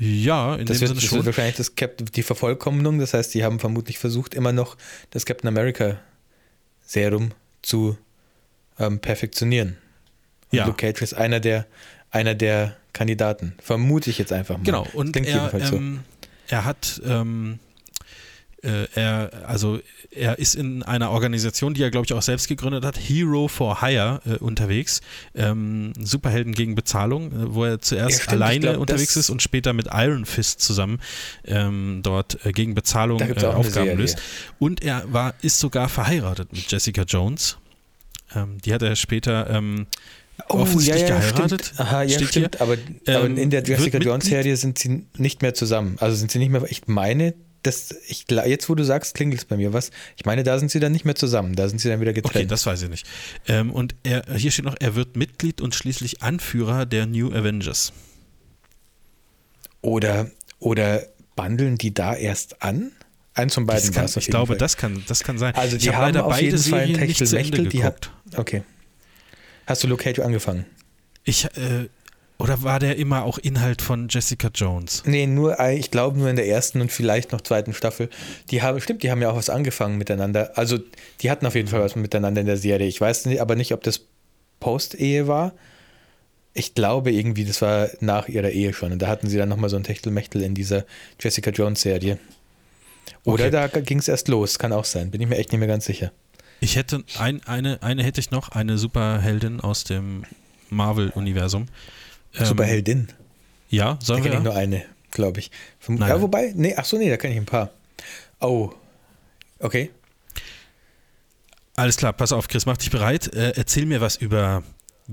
Ja, in Das dem wird, Sinne das schon. wird wahrscheinlich das Cap die Vervollkommnung. Das heißt, die haben vermutlich versucht, immer noch das Captain America Serum zu ähm, perfektionieren. Und Ja. Luke Cage ist einer der, einer der Kandidaten. Vermute ich jetzt einfach mal. Genau, und er, jedenfalls so. ähm, er hat, ähm, äh, er, also er ist in einer Organisation, die er, glaube ich, auch selbst gegründet hat, Hero for Hire, äh, unterwegs. Ähm, Superhelden gegen Bezahlung, äh, wo er zuerst Ja, stimmt, alleine glaub, unterwegs ist und später mit Iron Fist zusammen ähm, dort äh, gegen Bezahlung äh, Aufgaben löst. Und er war, ist sogar verheiratet mit Jessica Jones. Ähm, die hat er später ähm, offensichtlich geheiratet. Stimmt. Aha, ja, stimmt. Aber, aber Ähm, in der Jessica Jones-Serie sind sie nicht mehr zusammen. Also sind sie nicht mehr, ich meine, das, ich, jetzt wo du sagst, klingelt es bei mir was. Ich meine, da sind sie dann nicht mehr zusammen. Da sind sie dann wieder Okay, getrennt. das weiß ich nicht. Ähm, und er, hier steht noch, er wird Mitglied und schließlich Anführer der New Avengers. oder, oder bundeln die da erst an? Eins von beiden kann, ich glaube, Fall. das kann, das kann sein. Also ich die habe haben leider auf beide jeden Fall ein Serien nicht. Die hat, okay. Hast du Luke Cage angefangen? Ich, äh, oder war der immer auch Inhalt von Jessica Jones? Nee, nur, ein- ich glaube nur in der ersten und vielleicht noch zweiten Staffel. Die haben, stimmt, die haben ja auch was angefangen miteinander. Also, die hatten auf jeden Fall was miteinander in der Serie. Ich weiß nicht, aber nicht, ob das Post-Ehe war. Ich glaube irgendwie, das war nach ihrer Ehe schon. Und da hatten sie dann nochmal so ein Techtelmechtel in dieser Jessica Jones-Serie. Oder Okay. da ging es erst los, kann auch sein. Bin ich mir echt nicht mehr ganz sicher. Ich hätte ein, eine, eine hätte ich noch, eine Superheldin aus dem Marvel-Universum. Ähm, Superheldin. Ja, Da sollen kenne ich wir? nur eine, glaube ich. Vom, ja, wobei, nee, ach so, nee, da kenne ich ein paar. Oh, okay. Alles klar, pass auf, Chris, mach dich bereit. Äh, erzähl mir was über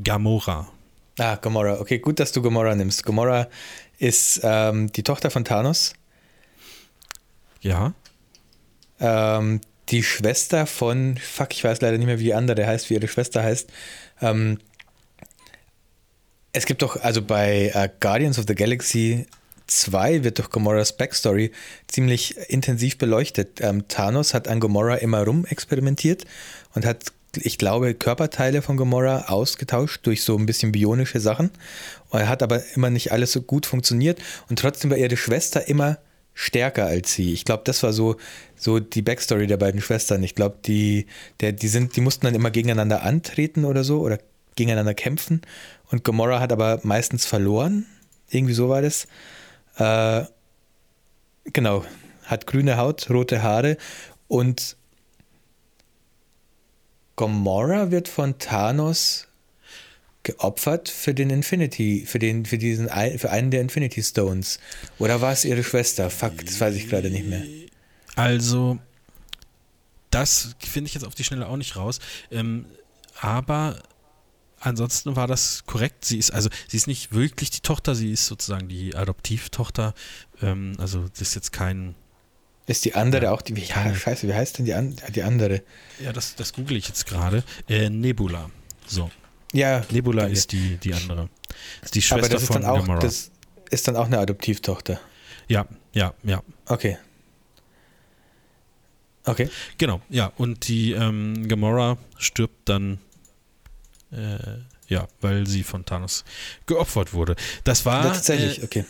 Gamora. Ah, Gamora. Okay, gut, dass du Gamora nimmst. Gamora ist ähm, die Tochter von Thanos, Ja, ähm, die Schwester von, fuck, ich weiß leider nicht mehr, wie die andere heißt, wie ihre Schwester heißt. Ähm, es gibt doch, also bei äh, Guardians of the Galaxy 2 wird doch Gamoras Backstory ziemlich intensiv beleuchtet. Ähm, Thanos hat an Gamora immer rum experimentiert und hat, ich glaube, Körperteile von Gamora ausgetauscht durch so ein bisschen bionische Sachen. Und er hat aber immer nicht alles so gut funktioniert und trotzdem war ihre Schwester immer stärker als sie. Ich glaube, das war so, so die Backstory der beiden Schwestern. Ich glaube, die, die sind, die mussten dann immer gegeneinander antreten oder so oder gegeneinander kämpfen. Und Gomorra hat aber meistens verloren. Irgendwie so war das. Äh, genau. Hat grüne Haut, rote Haare und Gomorra wird von Thanos geopfert für den Infinity, für den, für diesen, für einen der Infinity Stones. Oder war es ihre Schwester? Fuck, das weiß ich gerade nicht mehr. Also, das finde ich jetzt auf die Schnelle auch nicht raus. Ähm, aber ansonsten war das korrekt. Sie ist also, sie ist nicht wirklich die Tochter, sie ist sozusagen die Adoptivtochter. Ähm, also, das ist jetzt kein ist die andere ja. auch die. Ja, scheiße, wie heißt denn die, an, die andere? Ja, das, das google ich jetzt gerade. Äh, Nebula. So. Ja. Nebula okay. ist die, die andere. ist die Schwester Aber das ist von dann auch, Gamora. Das ist dann auch eine Adoptivtochter. Ja, ja, ja. Okay. Okay. Genau, ja. Und die ähm, Gamora stirbt dann, äh, ja, weil sie von Thanos geopfert wurde. Das war. Tatsächlich, äh, okay.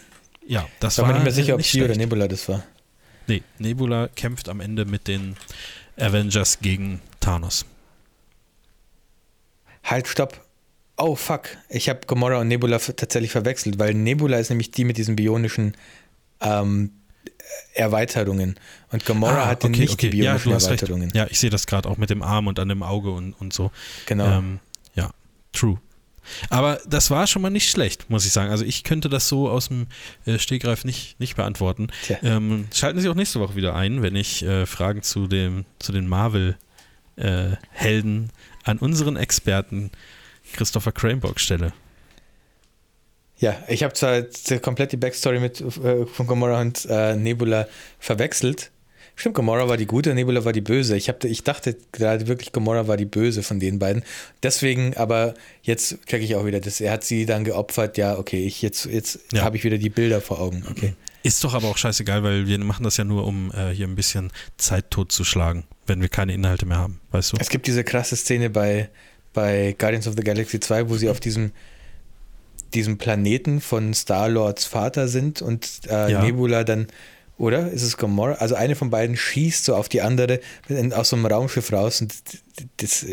Ja, das war. Ich bin mir nicht mehr sicher, ob sie oder Nebula das war. Nee, Nebula kämpft am Ende mit den Avengers gegen Thanos. Halt, stopp. Oh, fuck. Ich habe Gamora und Nebula tatsächlich verwechselt, weil Nebula ist nämlich die mit diesen bionischen ähm, Erweiterungen. Und Gamora ah, hatte okay, nicht okay. die bionischen ja, Erweiterungen. Recht. Ja, ich sehe das gerade auch mit dem Arm und an dem Auge und, und so. Genau. Ähm, true. Aber das war schon mal nicht schlecht, muss ich sagen. Also ich könnte das so aus dem äh, Stegreif nicht, nicht beantworten. Ähm, schalten Sie auch nächste Woche wieder ein, wenn ich äh, Fragen zu, dem, zu den Marvel-Helden äh, an unseren Experten Christopher Cranebock stelle. Ja, ich habe zwar komplett die Backstory mit äh, von Gamora und äh, Nebula verwechselt, Stimmt, Gamora war die gute, Nebula war die böse. Ich, hab, ich dachte gerade wirklich, Gamora war die böse von den beiden. Deswegen, aber jetzt kriege ich auch wieder das. Er hat sie dann geopfert. Ja, okay, ich jetzt, jetzt ja. habe ich wieder die Bilder vor Augen. Okay. Ist doch aber auch scheißegal, weil wir machen das ja nur, um äh, hier ein bisschen Zeit totzuschlagen, wenn wir keine Inhalte mehr haben, weißt du? Es gibt diese krasse Szene bei, bei Guardians of the Galaxy 2, wo sie auf diesem diesem Planeten von Star-Lords Vater sind und äh, ja. Nebula dann oder? Ist es Gamora? Also eine von beiden schießt so auf die andere aus so einem Raumschiff raus und das,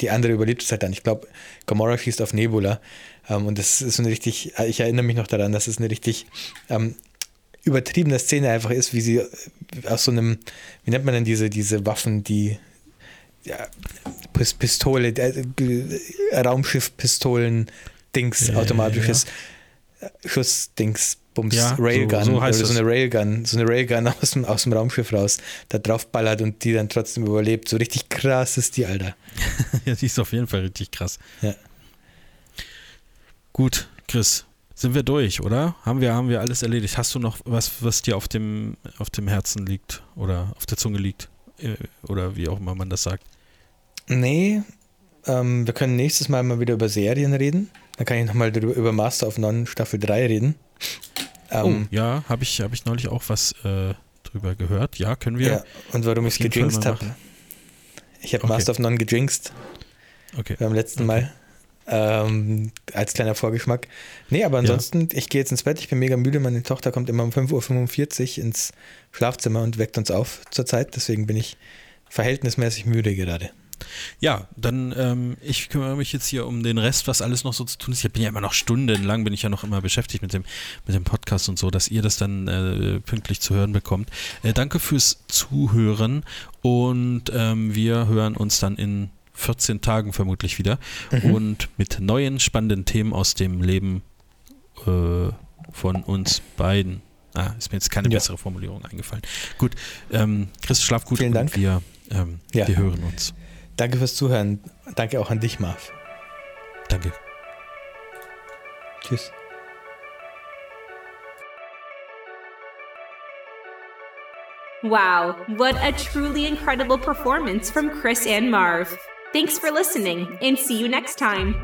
die andere überlebt es halt dann. Ich glaube, Gamora schießt auf Nebula. Ähm, und das ist eine richtig, ich erinnere mich noch daran, dass es eine richtig ähm, übertriebene Szene einfach ist, wie sie aus so einem, wie nennt man denn diese, diese Waffen, die ja, Pistole, äh, Raumschiff-Pistolen, Dings, ja, automatisches ja, ja. Schussdings Bums ja, Railgun so, so oder so eine Railgun, so eine Railgun aus dem, aus dem Raumschiff raus, da drauf ballert und die dann trotzdem überlebt. So richtig krass ist die, Alter. ja, die ist auf jeden Fall richtig krass. Ja. Gut, Chris, sind wir durch, oder? Haben wir, haben wir alles erledigt? Hast du noch was, was dir auf dem, auf dem Herzen liegt oder auf der Zunge liegt? Äh, oder wie auch immer man das sagt? Nee, ähm, wir können nächstes Mal mal wieder über Serien reden. Dann kann ich nochmal über Master of None Staffel 3 reden. Ähm, oh, ja, habe ich, hab ich neulich auch was äh, drüber gehört. Ja, können wir. Ja, und warum ich es gedrinkst habe. Ich habe okay. Master of None gedrinkst. Okay. Beim letzten okay. Mal. Ähm, als kleiner Vorgeschmack. Nee, aber ansonsten, ja. ich gehe jetzt ins Bett, ich bin mega müde. Meine Tochter kommt immer um 5.45 Uhr ins Schlafzimmer und weckt uns auf zur Zeit. Deswegen bin ich verhältnismäßig müde gerade. Ja, dann ähm, ich kümmere mich jetzt hier um den Rest, was alles noch so zu tun ist. Ich bin ja immer noch stundenlang, bin ich ja noch immer beschäftigt mit dem, mit dem Podcast und so, dass ihr das dann äh, pünktlich zu hören bekommt. Äh, danke fürs Zuhören und ähm, wir hören uns dann in 14 Tagen vermutlich wieder mhm. und mit neuen spannenden Themen aus dem Leben äh, von uns beiden. Ah, ist mir jetzt keine ja. bessere Formulierung eingefallen. Gut, ähm, Chris, schlaf gut Vielen Dank. wir, ähm, ja. wir hören uns. Danke fürs Zuhören. Danke auch an dich, Marv. Danke. Tschüss. Wow, what a truly incredible performance from Chris and Marv. Thanks for listening, and see you next time.